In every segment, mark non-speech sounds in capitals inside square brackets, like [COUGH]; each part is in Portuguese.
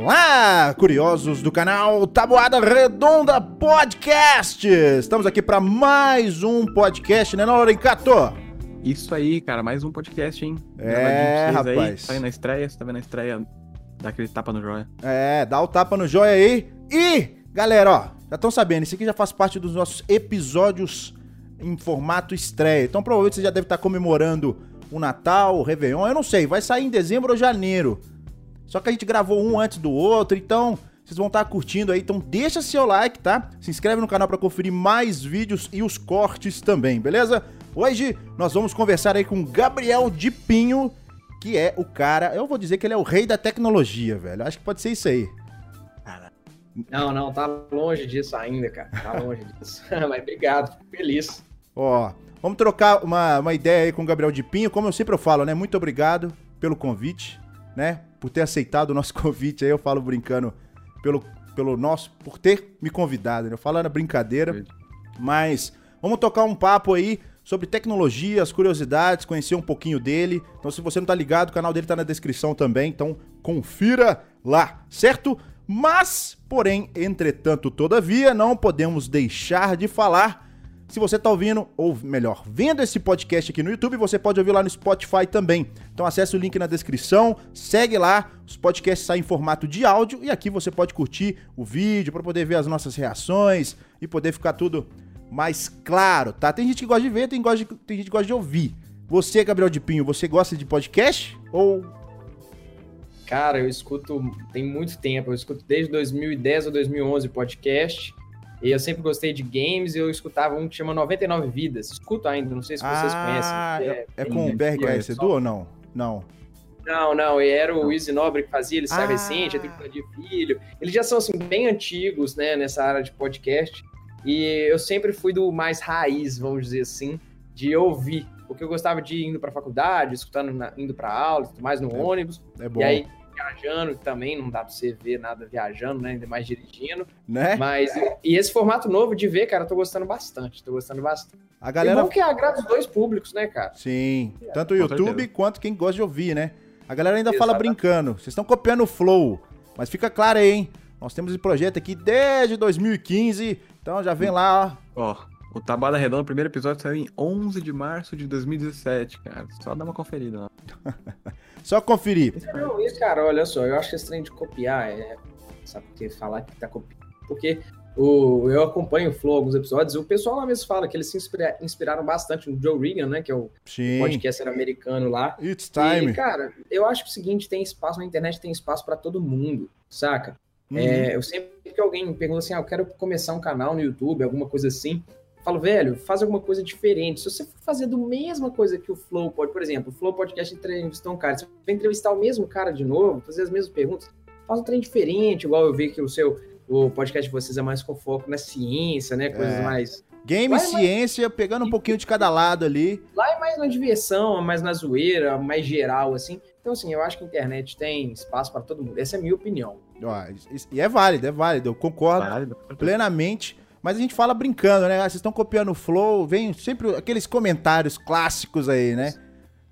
Olá, curiosos do canal Tabuada Redonda Podcast. Estamos aqui para mais um podcast, né, Lorencato? Isso aí, cara, mais um podcast, hein? É, rapaz. Aí, tá aí na estreia, você tá vendo a estreia, dá aquele tapa no joia. É, dá o tapa no joia aí. E, galera, ó, já estão sabendo, isso aqui já faz parte dos nossos episódios em formato estreia. Então provavelmente você já deve estar comemorando o Natal, o Réveillon, eu não sei, vai sair em dezembro ou janeiro. Só que a gente gravou um antes do outro, então vocês vão estar curtindo aí. Então deixa seu like, tá? Se inscreve no canal para conferir mais vídeos e os cortes também, beleza? Hoje nós vamos conversar aí com Gabriel de Pinho, que é o cara, eu vou dizer que ele é o rei da tecnologia, velho. Acho que pode ser isso aí. Não, não, tá longe disso ainda, cara. Tá longe disso. [LAUGHS] Mas obrigado, fico feliz. Ó, vamos trocar uma, uma ideia aí com o Gabriel de Pinho. Como eu sempre falo, né? Muito obrigado pelo convite, né? Por ter aceitado o nosso [LAUGHS] convite aí. Eu falo brincando pelo, pelo nosso, por ter me convidado, né? Eu falo na brincadeira. Mas vamos tocar um papo aí sobre tecnologia, as curiosidades, conhecer um pouquinho dele. Então, se você não tá ligado, o canal dele tá na descrição também. Então, confira lá, certo? Mas, porém, entretanto, todavia, não podemos deixar de falar. Se você está ouvindo, ou melhor, vendo esse podcast aqui no YouTube, você pode ouvir lá no Spotify também. Então acesse o link na descrição, segue lá, os podcasts saem em formato de áudio e aqui você pode curtir o vídeo para poder ver as nossas reações e poder ficar tudo mais claro, tá? Tem gente que gosta de ver, tem, gosta de, tem gente que gosta de ouvir. Você, Gabriel de Pinho, você gosta de podcast ou Cara, eu escuto tem muito tempo, eu escuto desde 2010 ou 2011 podcast. E eu sempre gostei de games e eu escutava um que chama 99 Vidas. Escuto ainda, não sei se vocês ah, conhecem. É, é com o BRKS Edu ou não? Não. Não, não, era o Easy Nobre que fazia, ele sai ah. recente, a Tripla de Filho. Eles já são, assim, bem antigos, né, nessa área de podcast. E eu sempre fui do mais raiz, vamos dizer assim, de ouvir. Porque eu gostava de ir indo pra faculdade, escutando, na, indo pra aula, tudo mais no é, ônibus. É bom. E aí viajando também, não dá pra você ver nada viajando, né? Ainda mais dirigindo. Né? Mas, e esse formato novo de ver, cara, eu tô gostando bastante, tô gostando bastante. A galera... É bom que agrada os dois públicos, né, cara? Sim, tanto o YouTube quanto quem gosta de ouvir, né? A galera ainda Exatamente. fala brincando, vocês estão copiando o Flow, mas fica claro aí, hein? Nós temos esse projeto aqui desde 2015, então já vem lá, ó. Ó, o Tabada Redonda, o primeiro episódio saiu em 11 de março de 2017, cara. Só dá uma conferida lá. [LAUGHS] Só conferir. Não, isso, cara, olha só, eu acho que esse trem de copiar é. Sabe porque falar que tá copiando? Porque o, eu acompanho o Flow alguns episódios, e o pessoal lá mesmo fala que eles se inspira, inspiraram bastante no Joe Regan, né? Que é o Sim. podcaster americano lá. It's time. E, cara, eu acho que é o seguinte: tem espaço na internet, tem espaço para todo mundo, saca? Uhum. É, eu sempre que alguém me pergunta assim, ah, eu quero começar um canal no YouTube, alguma coisa assim, falo, velho, faz alguma coisa diferente. Se você for fazer do mesma coisa que o Flow pode, por exemplo, o Flow Podcast entrevistou um cara, você vai entrevistar o mesmo cara de novo, fazer as mesmas perguntas, faz um trem diferente, igual eu vi que o seu o podcast de vocês é mais com foco na ciência, né? Coisas é. mais. Game e ciência, mais... pegando um pouquinho de cada lado ali. Lá é mais na diversão, mais na zoeira, mais geral, assim. Então, assim, eu acho que a internet tem espaço para todo mundo. Essa é a minha opinião. E é válido, é válido. Eu concordo válido. plenamente. Mas a gente fala brincando, né? Ah, vocês estão copiando o flow, vem sempre aqueles comentários clássicos aí, né?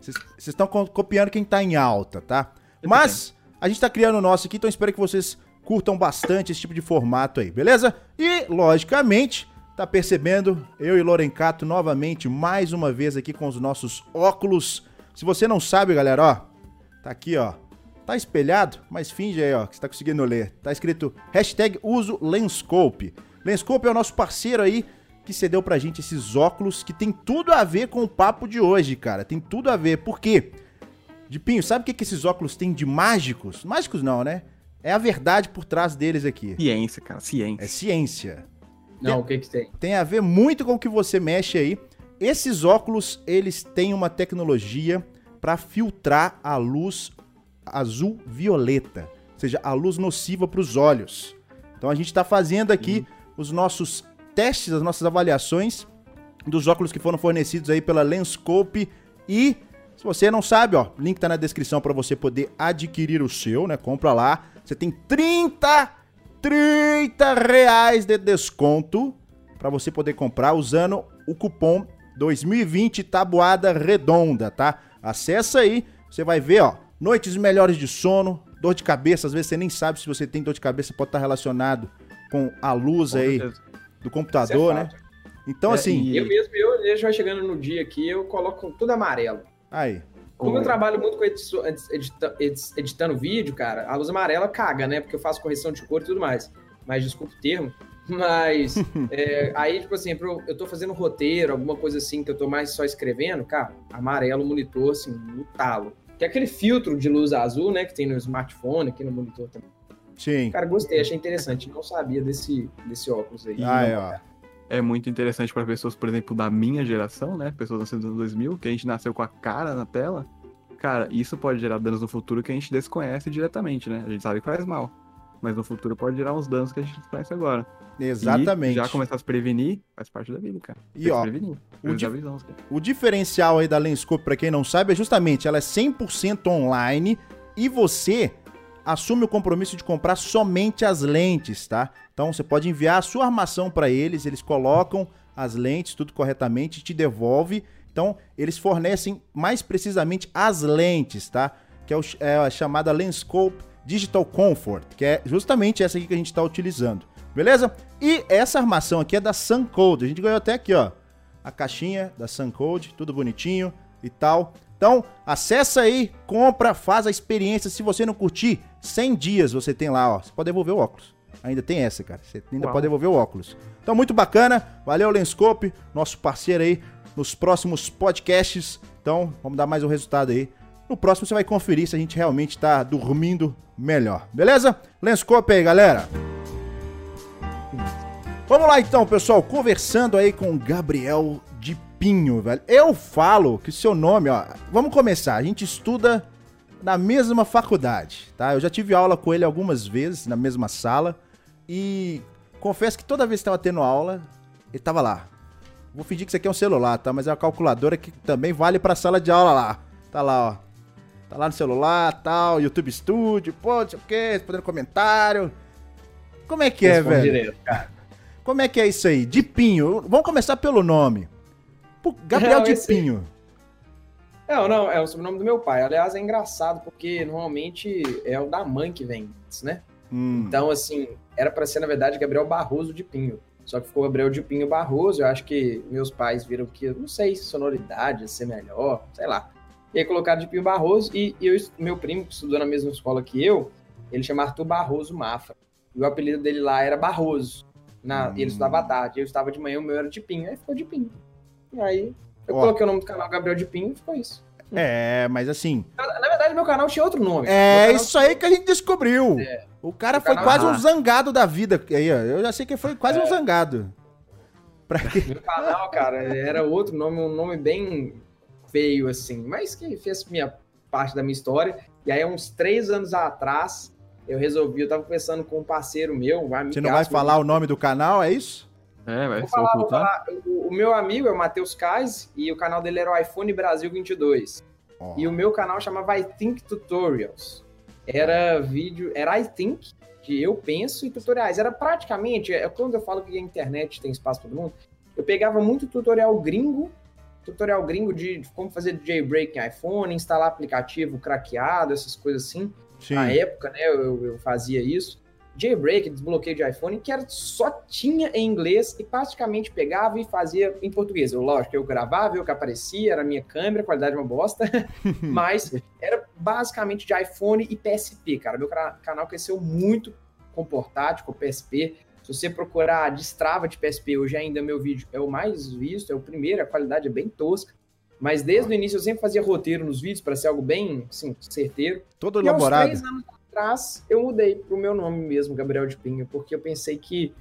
Vocês estão copiando quem tá em alta, tá? Mas a gente tá criando o nosso aqui, então espero que vocês curtam bastante esse tipo de formato aí, beleza? E, logicamente, tá percebendo, eu e Lorencato novamente, mais uma vez aqui com os nossos óculos. Se você não sabe, galera, ó, tá aqui, ó. Tá espelhado, mas finge aí, ó, que você tá conseguindo ler. Tá escrito hashtag uso Lenscope. Lenscope é o nosso parceiro aí que cedeu pra gente esses óculos que tem tudo a ver com o papo de hoje, cara. Tem tudo a ver. Por quê? Dipinho, sabe o que, que esses óculos têm de mágicos? Mágicos não, né? É a verdade por trás deles aqui. Ciência, cara, ciência. É ciência. Não, tem, o que que tem? Tem a ver muito com o que você mexe aí. Esses óculos, eles têm uma tecnologia para filtrar a luz azul violeta, ou seja, a luz nociva para os olhos. Então a gente está fazendo aqui uhum os nossos testes, as nossas avaliações dos óculos que foram fornecidos aí pela Lenscope e se você não sabe, ó, link tá na descrição para você poder adquirir o seu, né? Compra lá. Você tem 30 30 reais de desconto para você poder comprar usando o cupom 2020 Tabuada Redonda, tá? Acessa aí, você vai ver, ó, noites melhores de sono, dor de cabeça, às vezes você nem sabe se você tem dor de cabeça, pode estar relacionado com a luz Com aí certeza. do computador, é né? Então, É, assim, e- Eu mesmo, eu, eu já chegando no dia aqui, eu coloco tudo amarelo. aí. Como eu trabalho muito com edição- edita- edit- editando vídeo, cara, a luz amarela caga, né? Porque eu faço correção de cor e tudo mais. Mas desculpa o termo. [LAUGHS] Mas [LAUGHS] é, aí, tipo assim, pro- eu tô fazendo roteiro, alguma coisa assim, que eu tô mais só escrevendo, cara, amarelo o monitor, assim, no talo. Que é aquele filtro de luz azul, né? Que tem no smartphone, aqui no monitor também. Sim. Cara, gostei, achei interessante. Não sabia desse, desse óculos aí. Aí, ó. é muito interessante para pessoas, por exemplo, da minha geração, né? Pessoas nascidas nos anos 2000, que a gente nasceu com a cara na tela. Cara, isso pode gerar danos no futuro que a gente desconhece diretamente, né? A gente sabe que faz mal. Mas no futuro pode gerar uns danos que a gente desconhece agora. Exatamente. E já começar a se prevenir faz parte da vida, cara. E, Tem ó, prevenir. o di- cara. O diferencial aí da Lenscope, pra quem não sabe, é justamente ela é 100% online e você assume o compromisso de comprar somente as lentes, tá? Então você pode enviar a sua armação pra eles, eles colocam as lentes tudo corretamente, te devolve. Então eles fornecem mais precisamente as lentes, tá? Que é, o é a chamada Lenscope Digital Comfort, que é justamente essa aqui que a gente está utilizando, beleza? E essa armação aqui é da Suncode, a gente ganhou até aqui, ó a caixinha da Suncode, tudo bonitinho e tal. Então, acessa aí, compra, faz a experiência. Se você não curtir, 100 dias você tem lá, ó. Você pode devolver o óculos. Ainda tem essa, cara. Você ainda Uau. pode devolver o óculos. Então, muito bacana. Valeu, Lenscope, nosso parceiro aí nos próximos podcasts. Então, vamos dar mais um resultado aí. No próximo você vai conferir se a gente realmente tá dormindo melhor. Beleza? Lenscope aí, galera. Vamos lá então, pessoal, conversando aí com o Gabriel Pinho, velho. Eu falo que seu nome, ó, vamos começar. A gente estuda na mesma faculdade, tá? Eu já tive aula com ele algumas vezes na mesma sala e confesso que toda vez que tava tendo aula, ele tava lá. Vou fingir que isso aqui é um celular, tá? Mas é uma calculadora que também vale pra sala de aula lá. Tá lá, ó. Tá lá no celular, tal, YouTube Studio, pô, não sei o quê, respondendo comentário. Como é que é, Responde velho? direto, cara. Como é que é isso aí? De Pinho. Vamos começar pelo nome. Pô, Gabriel Não, de esse- Pinho. Não, não, é o sobrenome do meu pai. Aliás, é engraçado, porque normalmente é o da mãe que vem antes, né? Hum, Então, assim, era pra ser, na verdade, Gabriel Barroso de Pinho. Só que ficou Gabriel de Pinho Barroso. Eu acho que meus pais viram que, não sei, sonoridade ia ser melhor, sei lá. E aí colocaram de Pinho Barroso. E, e eu, meu primo, que estudou na mesma escola que eu, ele chama Arthur Barroso Mafra. E o apelido dele lá era Barroso. Na, Hum. Ele estudava à tarde, eu estudava de manhã, o meu era de Pinho. Aí ficou de Pinho. E aí eu Ó. coloquei o nome do canal Gabriel de Pinho e ficou isso. É, mas assim. Na, verdade, meu canal tinha outro nome. É isso aí que a gente descobriu. O cara O foi canal- quase um Ah. zangado da vida. Aí, ó, eu já sei que foi quase um zangado. Pra quê? Meu canal, cara, era outro nome, um nome bem feio, assim, mas que fez minha parte da minha história. E aí, uns três anos atrás, eu resolvi, eu tava conversando com um parceiro meu, um amigo. Você não vai falar o nome do canal, é isso? É, vai Vou se falar, vou ocultar. falar. O, o meu amigo é o Matheus Kais e o canal dele era o iPhone Brasil 22. Ó, E o meu canal chamava I Think Tutorials. Era vídeo, era I Think, de eu penso e tutoriais. Era praticamente, é quando eu falo que a internet tem espaço para todo mundo, eu pegava muito tutorial gringo, tutorial gringo de como fazer jailbreak em iPhone, instalar aplicativo craqueado, essas coisas assim. sim. Na época, né, eu, eu fazia isso. Jailbreak, desbloqueio de iPhone, que era, só tinha em inglês e praticamente pegava e fazia em português. Eu, lógico, eu gravava, eu que aparecia, era a minha câmera, a qualidade é uma bosta, [LAUGHS] mas era basicamente de iPhone e PSP, cara. Meu cana- canal cresceu muito com portátil, com PSP. Se você procurar destrava de PSP, hoje ainda meu vídeo é o mais visto, é o primeiro, a qualidade é bem tosca. Mas desde o início eu sempre fazia roteiro nos vídeos para ser algo bem, assim, certeiro. Todo E elaborado. três anos atrás, eu mudei pro meu nome mesmo, Gabriel de Pinho, porque eu pensei que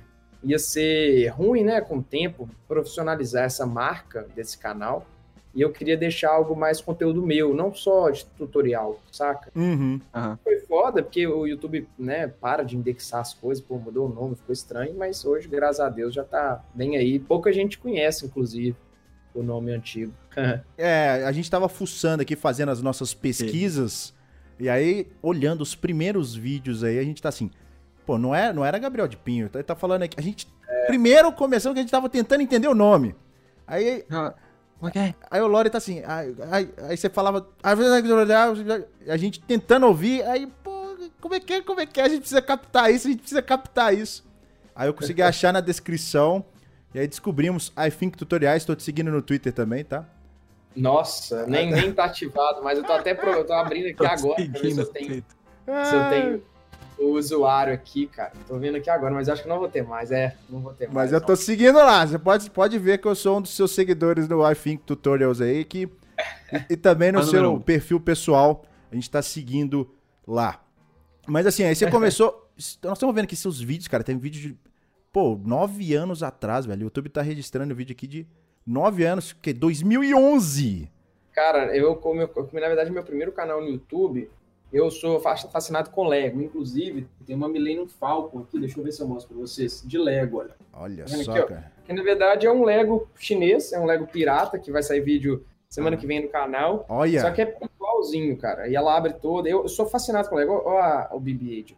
ia ser ruim, né, com o tempo, profissionalizar essa marca desse canal. E eu queria deixar algo mais conteúdo meu, não só de tutorial, saca? Uhum. Aham. Foi foda, porque o YouTube, né, para de indexar as coisas, pô, mudou o nome, ficou estranho, mas hoje, graças a Deus, já tá bem aí. Pouca gente conhece, inclusive, o nome antigo. [LAUGHS] É, a gente tava fuçando aqui, fazendo as nossas pesquisas. E aí, olhando os primeiros vídeos aí, a gente tá assim. Pô, não, é, não era Gabriel de Pinho. Tá, tá falando aqui. A gente. Primeiro começou que a gente tava tentando entender o nome. Aí, Ah, Ok. aí o Lore tá assim. Aí, aí, aí você falava. "Ah, A gente tentando ouvir. Aí, pô, como é que é, como é que é? A gente precisa captar isso, a gente precisa captar isso. Aí eu consegui [LAUGHS] achar na descrição. E aí descobrimos iThink Tutoriais. Tô te seguindo no Twitter também, tá? Nossa, nem, nem tá ativado, mas eu tô até pro, eu tô abrindo aqui [LAUGHS] agora pra ver se eu tenho, se eu tenho o usuário aqui, cara. Tô vendo aqui agora, mas acho que não vou ter mais. É, não vou ter mais. Mas eu tô seguindo lá. Você pode, pode ver que eu sou um dos seus seguidores no iThink Tutorials aí. Que, e, e também no seu um. perfil pessoal. A gente tá seguindo lá. Mas assim, aí você [LAUGHS] começou. Nós estamos vendo aqui seus vídeos, cara. Tem vídeo de. Pô, nove anos atrás, velho. O YouTube tá registrando vídeo aqui de nove anos, que 2011. Cara, eu, como eu, como, na verdade, meu primeiro canal no YouTube, eu sou fa- fascinado com Lego. Inclusive, tem uma Millennium Falcon aqui, deixa eu ver se eu mostro pra vocês, de Lego, olha. Olha Vendo só, aqui, ó. cara. Que na verdade é um Lego chinês, é um Lego pirata, que vai sair vídeo semana que vem no canal. Olha. Só que é igualzinho, cara. E ela abre toda. Eu, eu sou fascinado com Lego. Olha o BB-8.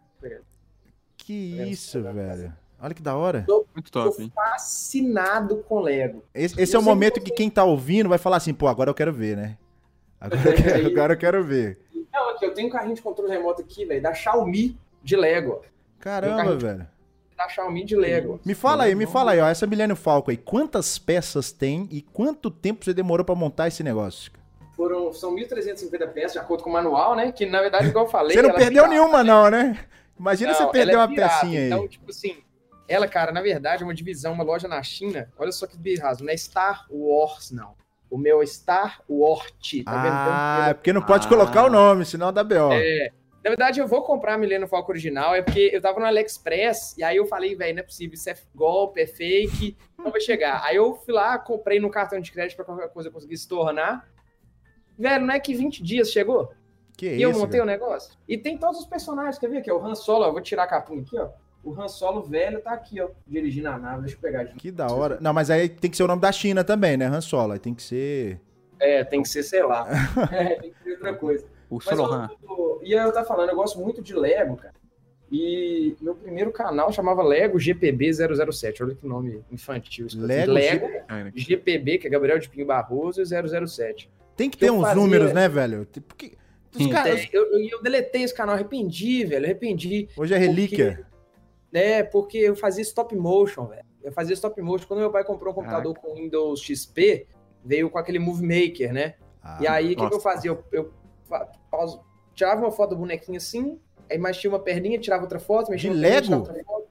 Que isso, velho. Olha que da hora. Muito Sou top, hein? fascinado com Lego. Esse, esse é o momento que quem tá ouvindo vai falar assim, pô, agora eu quero ver, né? Agora eu quero, agora eu quero ver. Não, aqui, eu tenho um carrinho de controle remoto aqui, velho, da Xiaomi de Lego. Caramba, velho. Da Xiaomi de Lego. Me fala aí, me fala aí, ó, essa Milênio Falco aí, quantas peças tem e quanto tempo você demorou pra montar esse negócio? Foram, são 1.350 peças, de acordo com o manual, né? Que na verdade, igual eu falei. Você não é perdeu pirata. nenhuma não, né? Imagina Não, você perder é uma pecinha aí. Então, tipo assim, ela, cara, na verdade, é uma divisão, uma loja na China. Olha só que birrasmo, não é Star Wars, não. O meu é Star Wars. Tá vendo? Ah, é porque não pode Ah. colocar o nome, senão dá B.O. É, na verdade, eu vou comprar a Millennium Falcon original, é porque eu tava no AliExpress, e aí eu falei, velho, não é possível, isso é golpe, é fake, não vai chegar. Aí eu fui lá, comprei no cartão de crédito pra qualquer coisa eu conseguir se tornar. Velho, não é que 20 dias chegou? Que e eu isso, montei o velho. negócio. E tem todos os personagens, quer ver aqui? ó, O Han Solo, ó, eu vou tirar a capinha aqui, ó. O Han Solo velho tá aqui, ó, dirigindo a nave. Deixa eu pegar de Que da hora. Não, mas aí tem que ser o nome da China também, né? Han Solo, aí tem que ser... É, tem que ser, sei lá. [LAUGHS] é, tem que ser outra coisa. O Mas Solohan. eu, e aí eu tava falando, eu gosto muito de Lego, cara. E meu primeiro canal chamava Lego GPB 007. Olha que nome infantil. que. Lego Lego Cara, GPB, que é Gabriel de Pinho Barroso, e 007. Tem que ter Eu uns fazia- números, né, velho? Porque... Os Sim, caras... Eu, eu, eu deletei esse canal, arrependi, velho, arrependi. Hoje é relíquia. É, porque eu fazia stop motion, velho. Eu fazia stop motion. Quando meu pai comprou um computador com Windows XP, veio com aquele Movie Maker, né? Ah, E aí, o que, que eu fazia? Eu, eu paus- tirava uma foto do bonequinho assim, aí mexia uma perninha, tirava outra foto, mexia De uma perninha, Lego? tirava outra foto.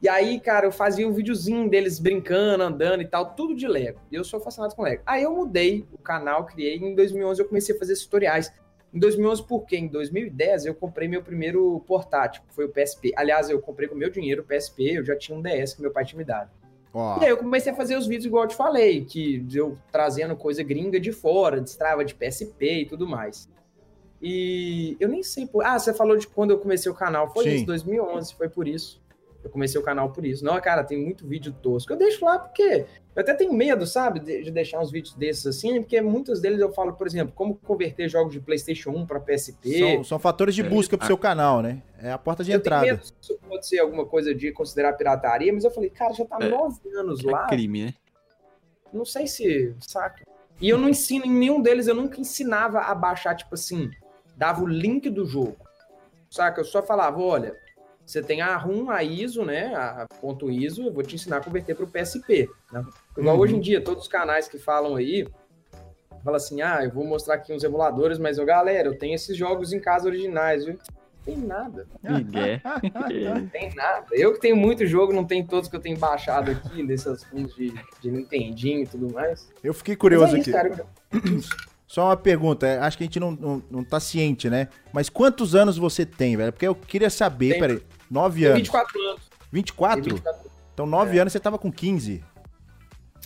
E aí, cara, eu fazia um videozinho deles brincando, andando e tal, tudo de Lego. E eu sou fascinado com Lego. Aí eu mudei o canal, criei, e em 2011 eu comecei a fazer tutoriais. Em 2011, por quê? Em 2010 eu comprei meu primeiro portátil, que foi o PSP. Aliás, eu comprei com meu dinheiro o PSP, eu já tinha um DS que meu pai tinha me dado. Ó, E aí eu comecei a fazer os vídeos igual eu te falei, que eu trazendo coisa gringa de fora, destrava de PSP e tudo mais. E eu nem sei por... Ah, você falou de quando eu comecei o canal. Foi Sim. isso, 2011, foi por isso. Eu comecei o canal por isso. Não, cara, tem muito vídeo tosco. Eu deixo lá porque eu até tenho medo, sabe, de, de deixar uns vídeos desses assim, porque muitos deles eu falo, por exemplo, como converter jogos de PlayStation 1 para PSP. são, são fatores de É. busca pro seu canal, né? É a porta de eu tenho entrada. medo se isso pode ser alguma coisa de considerar pirataria, mas eu falei, cara, já tá É. nove anos lá. É crime, né? Não sei se. Saca? E eu não ensino em nenhum deles, eu nunca ensinava a baixar, tipo assim, dava o link do jogo. Saca? Eu só falava, olha, você tem a RUM, a ISO, né? A ponto ISO, eu vou te ensinar a converter para o PSP. Né? Igual Uhum. hoje em dia, todos os canais que falam aí, fala assim, ah, eu vou mostrar aqui uns emuladores, mas, ô, galera, eu tenho esses jogos em casa originais, viu? Não tem nada, Miguel. não tem nada. Eu que tenho muito jogo, não tem todos que eu tenho baixado aqui, desses fundos de, de Nintendinho e tudo mais. Eu fiquei Mas curioso é isso, aqui. cara. [CLEARS THROAT] Só uma pergunta, é, acho que a gente não, não, não tá ciente, né? Mas quantos anos você tem, velho? Porque eu queria saber, peraí. Nove Tenho anos. 24 anos. Tenho 24? 24. Então, nove anos você tava com 15.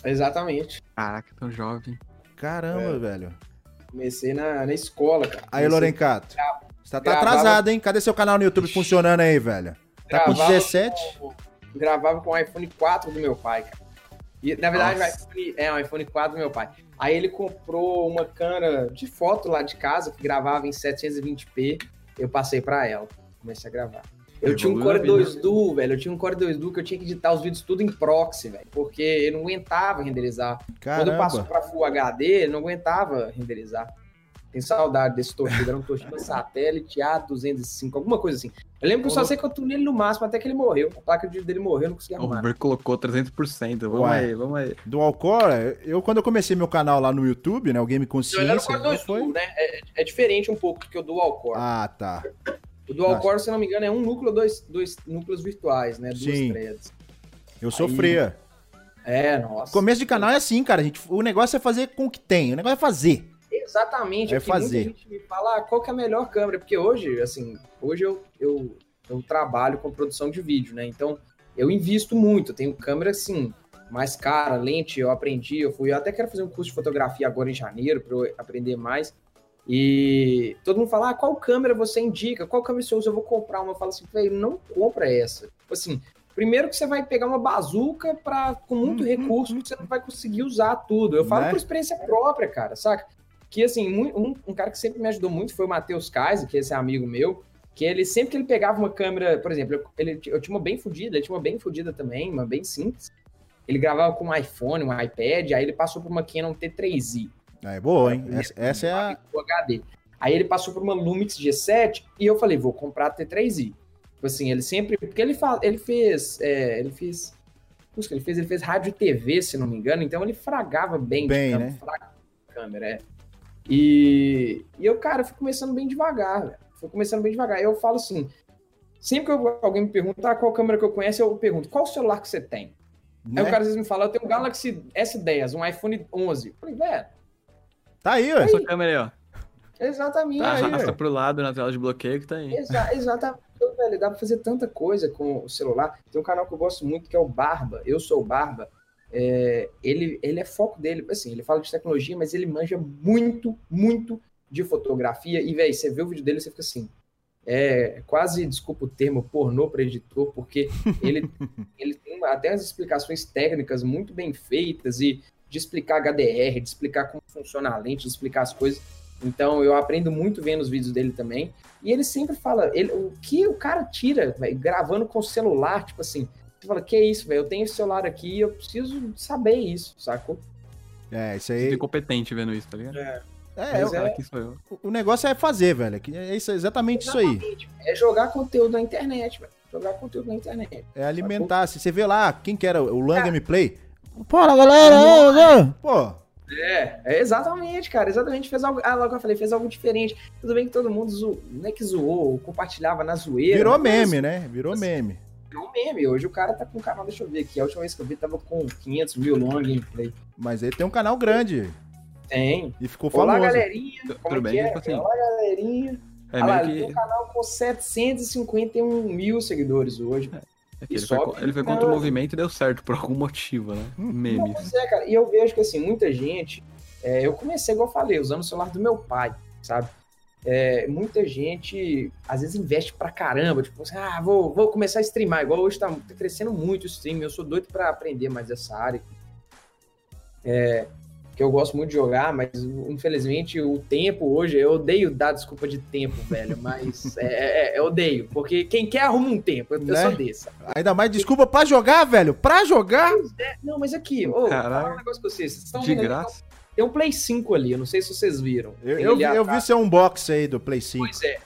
Exatamente. Caraca, tão jovem. Caramba, É. velho. Comecei na, na escola, cara. Aí, Comecei- Lorencato. Você tá, tá Gravava- atrasado, hein? Cadê seu canal no YouTube funcionando aí, velho? Tá com Gravava 17? com- gravava com o iPhone 4 do meu pai, cara. E, na verdade, o iPhone, é, o iPhone 4 do meu pai. Aí ele comprou uma câmera de foto lá de casa que gravava em 720p. Eu passei pra ela. Comecei a gravar. Eu tinha um Core Evoluiu a vida. 2 Duo, velho. Eu tinha um Core 2 Duo que eu tinha que editar os vídeos tudo em proxy, velho. Porque eu não aguentava renderizar. Quando passou Caramba. pra Full HD, eu não aguentava renderizar. Tem saudade desse Toshiba. Era um Toshiba Satélite A205, alguma coisa assim. Eu lembro que eu só sei que eu tunei ele no máximo até que ele morreu. A placa de dele morreu, eu não consegui O arrumar. Uber colocou 300%. Vamos Ué. aí, vamos aí. Do Alcor, eu quando eu comecei meu canal lá no YouTube, né, o Game Então, ele era o Consciência, Core 2 foi... Né? É, é diferente um pouco do que o Dual Core. Ah, tá. o Dual nossa. Core, se não me engano, é um núcleo, dois, dois núcleos virtuais, né? Duas Sim. threads. Eu sofria. É, nossa. Começo de canal é assim, cara. A gente, o negócio é fazer com o que tem. O negócio é fazer. Exatamente. É fazer. me falar qual que é a melhor câmera, porque hoje, assim, hoje eu, eu, eu trabalho com produção de vídeo, né? Então, eu invisto muito. Eu tenho câmera, assim, mais cara, lente, eu aprendi, eu fui, eu até quero fazer um curso de fotografia agora em janeiro para eu aprender mais. E todo mundo fala, ah, qual câmera você indica? Qual câmera você usa? Eu vou comprar uma. Eu falo assim, velho, não compra essa. Tipo assim, primeiro que você vai pegar uma bazuca pra, com muito Hum, recurso, hum, que você não vai conseguir usar tudo. Eu falo Né? por experiência própria, cara, saca? Que assim, um, um cara que sempre me ajudou muito foi o Matheus Kaiser, que esse é amigo meu, que ele sempre que ele pegava uma câmera, por exemplo, eu, ele, eu tinha uma bem fodida, ele tinha uma bem fodida também, uma bem simples. Ele gravava com um iPhone, um iPad, aí ele passou por uma Canon T3i. É boa, hein? Essa, essa é a. HD. Aí ele passou por uma Lumix G7 e eu falei, vou comprar a T3i. Tipo assim, ele sempre. Porque ele, fa... ele fez. é, ele fez. que ele fez? Ele fez rádio e TV, se não me engano, então ele fragava bem, Bem, de né? câmera, é. E, e eu, cara, fui começando bem devagar, velho. Fui começando bem devagar. Aí eu falo assim. Sempre que eu- alguém me pergunta ah, qual câmera que eu conheço, eu pergunto, qual celular que você tem? né? Aí o cara às vezes me fala, eu tenho um Galaxy S10, um iPhone 11. Eu falei, velho, Tá aí, ué. Essa câmera aí, ó. exatamente. Tá, aí, arrasta pro lado na tela de bloqueio que tá aí. Exa exatamente, Então, velho. Dá pra fazer tanta coisa com o celular. Tem um canal que eu gosto muito que é o Barba. Eu sou o Barba. É, ele, ele é foco dele, assim, ele fala de tecnologia, mas ele manja muito, muito de fotografia. E, velho, você vê o vídeo dele, você fica assim. É quase, desculpa o termo, pornô para editor, porque ele, [LAUGHS] ele tem até as explicações técnicas muito bem feitas e de explicar HDR, de explicar como funciona a lente, de explicar as coisas. Então eu aprendo muito vendo os vídeos dele também. E ele sempre fala, ele, o que o cara tira, véio, gravando com o celular, tipo assim, você fala, que isso, velho, eu tenho esse celular aqui, eu preciso saber isso, sacou? É, isso Você aí. fica competente vendo isso, tá ligado? É, quem sou eu? o negócio é fazer, velho. que É isso, é exatamente isso aí. Exatamente. É jogar conteúdo na internet, velho. Jogar conteúdo na internet. É alimentar. Se você vê lá, quem que era o Lan É. Gameplay. Fala, galera! Pô, É, é exatamente, cara, exatamente. Fez algo, ah, logo eu falei, fez algo diferente. Tudo bem que todo mundo zoou, não é que zoou, compartilhava na zoeira. virou mas meme, né? Virou assim, meme. Virou meme. Hoje o cara tá com o canal, deixa eu ver aqui. A última vez que eu vi tava com 500 mil long gameplay. Mas ele tem um canal grande Tem. e ficou Olá, famoso. galerinha. Tudo Como é bem, que é? tipo assim, Olá, galerinha. É Olha lá, meio ele tem que. um canal com 751 mil seguidores hoje. é que e ele, foi, ele foi contra o movimento e deu certo por algum motivo, né? Hum. Memes. Pois é, cara. E eu vejo que, assim, muita gente. é, eu comecei, igual eu falei, usando o celular do meu pai, sabe? É, muita gente, às vezes, investe pra caramba. Tipo assim, ah, vou, vou começar a streamar. Igual hoje tá, tá crescendo muito o stream. Eu sou doido pra aprender mais dessa área. É, que eu gosto muito de jogar, mas infelizmente o tempo hoje, eu odeio dar desculpa de tempo, velho. Mas [LAUGHS] é, é, eu odeio. Porque quem quer arruma um tempo. Eu, eu Né? sou desse. Ainda mais desculpa pra jogar, velho. Pra jogar? Não, mas aqui, ô, falar um negócio com vocês. Vocês estão De graça. Tem um Play 5 ali, eu não sei se vocês viram. Eu, eu, eu vi seu unboxing aí do Play 5. Pois é.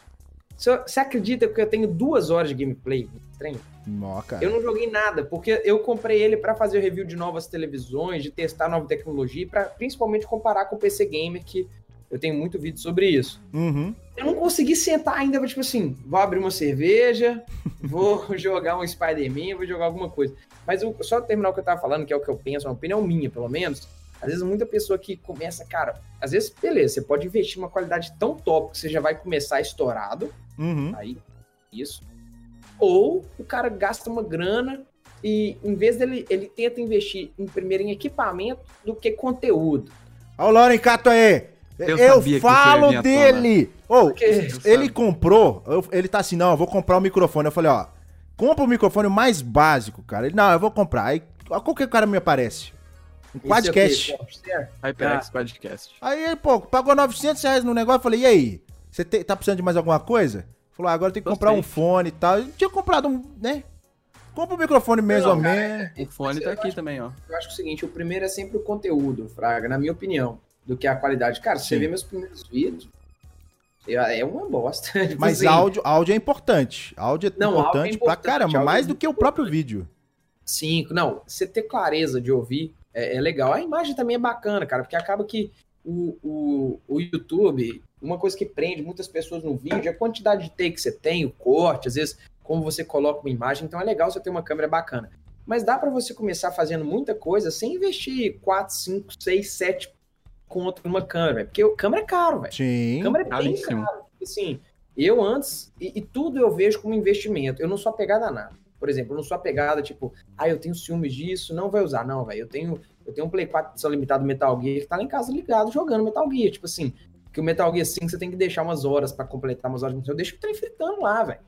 Você você acredita que eu tenho duas horas de gameplay trem? Nó, cara. Eu não joguei nada, porque eu comprei ele pra fazer review de novas televisões, de testar nova tecnologia, para principalmente comparar com o PC Gamer, que eu tenho muito vídeo sobre isso. Uhum. Eu não consegui sentar ainda, tipo assim, vou abrir uma cerveja, [LAUGHS] vou jogar um Spider-Man, vou jogar alguma coisa. Mas eu, só terminar o que eu tava falando, que é o que eu penso, uma opinião minha, pelo menos. Às vezes, muita pessoa que começa, cara, às vezes, beleza, você pode investir uma qualidade tão top que você já vai começar estourado, Uhum. aí, isso. Ou o cara gasta uma grana e, em vez dele, ele tenta investir em, primeiro em equipamento do que conteúdo. Olha o Lauren Cato aí. Eu Eu, falo dele. Ô, Porque ele comprou, eu- ele tá assim, não, eu vou comprar o microfone. Eu falei, ó, compra o microfone mais básico, cara. Ele, não, eu vou comprar. Aí, qualquer cara me aparece. Um Esse é o quê? quadcast. Corsair? HyperX Podcast. Aí, pô, pagou 900 reais no negócio. Eu falei, e aí? Você te- tá precisando de mais alguma coisa? Falou, ah, agora tem que Gostei. comprar um fone e tal. Eu tinha comprado um, né? Compra um microfone mais Não, ou menos. O fone tá aqui também, ó. Eu acho que é o seguinte, o primeiro é sempre o conteúdo, Fraga, na minha opinião. do que a qualidade. Cara, se você vê meus primeiros vídeos, é uma bosta. [LAUGHS] Mas assim, áudio, áudio é importante. Áudio é, não, importante, áudio é importante pra caramba, mais do que o próprio vídeo. Sim, não, você ter clareza de ouvir é, é, legal. A imagem também é bacana, cara, porque acaba que o, o, o YouTube, uma coisa que prende muitas pessoas no vídeo é a quantidade de take que você tem, o corte, às vezes como você coloca uma imagem, então é legal você ter uma câmera bacana. Mas dá para você começar fazendo muita coisa sem investir 4, 5, 6, 7 conto numa câmera, porque câmera é caro, velho. Sim. Câmera é bem caro. Assim, eu antes, e, e, tudo eu vejo como investimento. Eu não sou apegado a nada. Por exemplo, eu não sou apegado, tipo, ah, eu tenho ciúmes disso, não vai usar. Não, velho, eu tenho, eu tenho um Play 4 edição limitada Metal Gear que tá lá em casa ligado jogando Metal Gear. Tipo assim, que o Metal Gear 5 você tem que deixar umas horas para completar umas horas. Eu deixo o trem fritando lá, velho.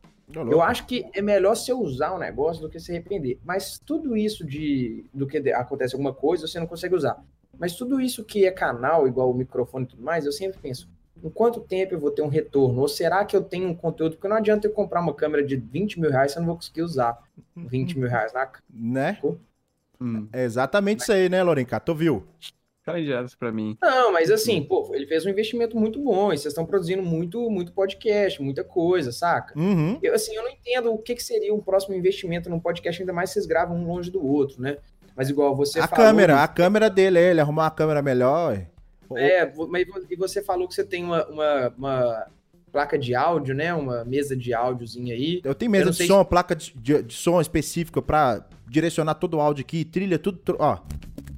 Eu acho que é melhor você usar o negócio do que se arrepender. Mas tudo isso de do que acontece alguma coisa, você não consegue usar. Mas tudo isso que é canal, igual o microfone e tudo mais, eu sempre penso, em quanto tempo eu vou ter um retorno? Ou será que eu tenho um conteúdo? Porque não adianta eu comprar uma câmera de 20 mil reais se eu não vou conseguir usar 20 mil reais na Né? Hum. É exatamente mas... isso aí, né, Lorencato? Tu viu? Calendários para mim. Não, mas assim, pô, ele fez um investimento muito bom. E vocês estão produzindo muito, muito podcast, muita coisa, saca? Uhum. Eu, assim, eu não entendo o que, que seria um próximo investimento num podcast, ainda mais vocês gravam um longe do outro, né? Mas igual você a falou... câmera, a câmera dele, ele arrumar uma câmera melhor. É, mas e você falou que você tem uma, uma, uma placa de áudio, né? Uma mesa de áudiozinha aí. Eu tenho mesa eu de som, se... placa de, de, de som específica para direcionar todo o áudio aqui, trilha, tudo, ó.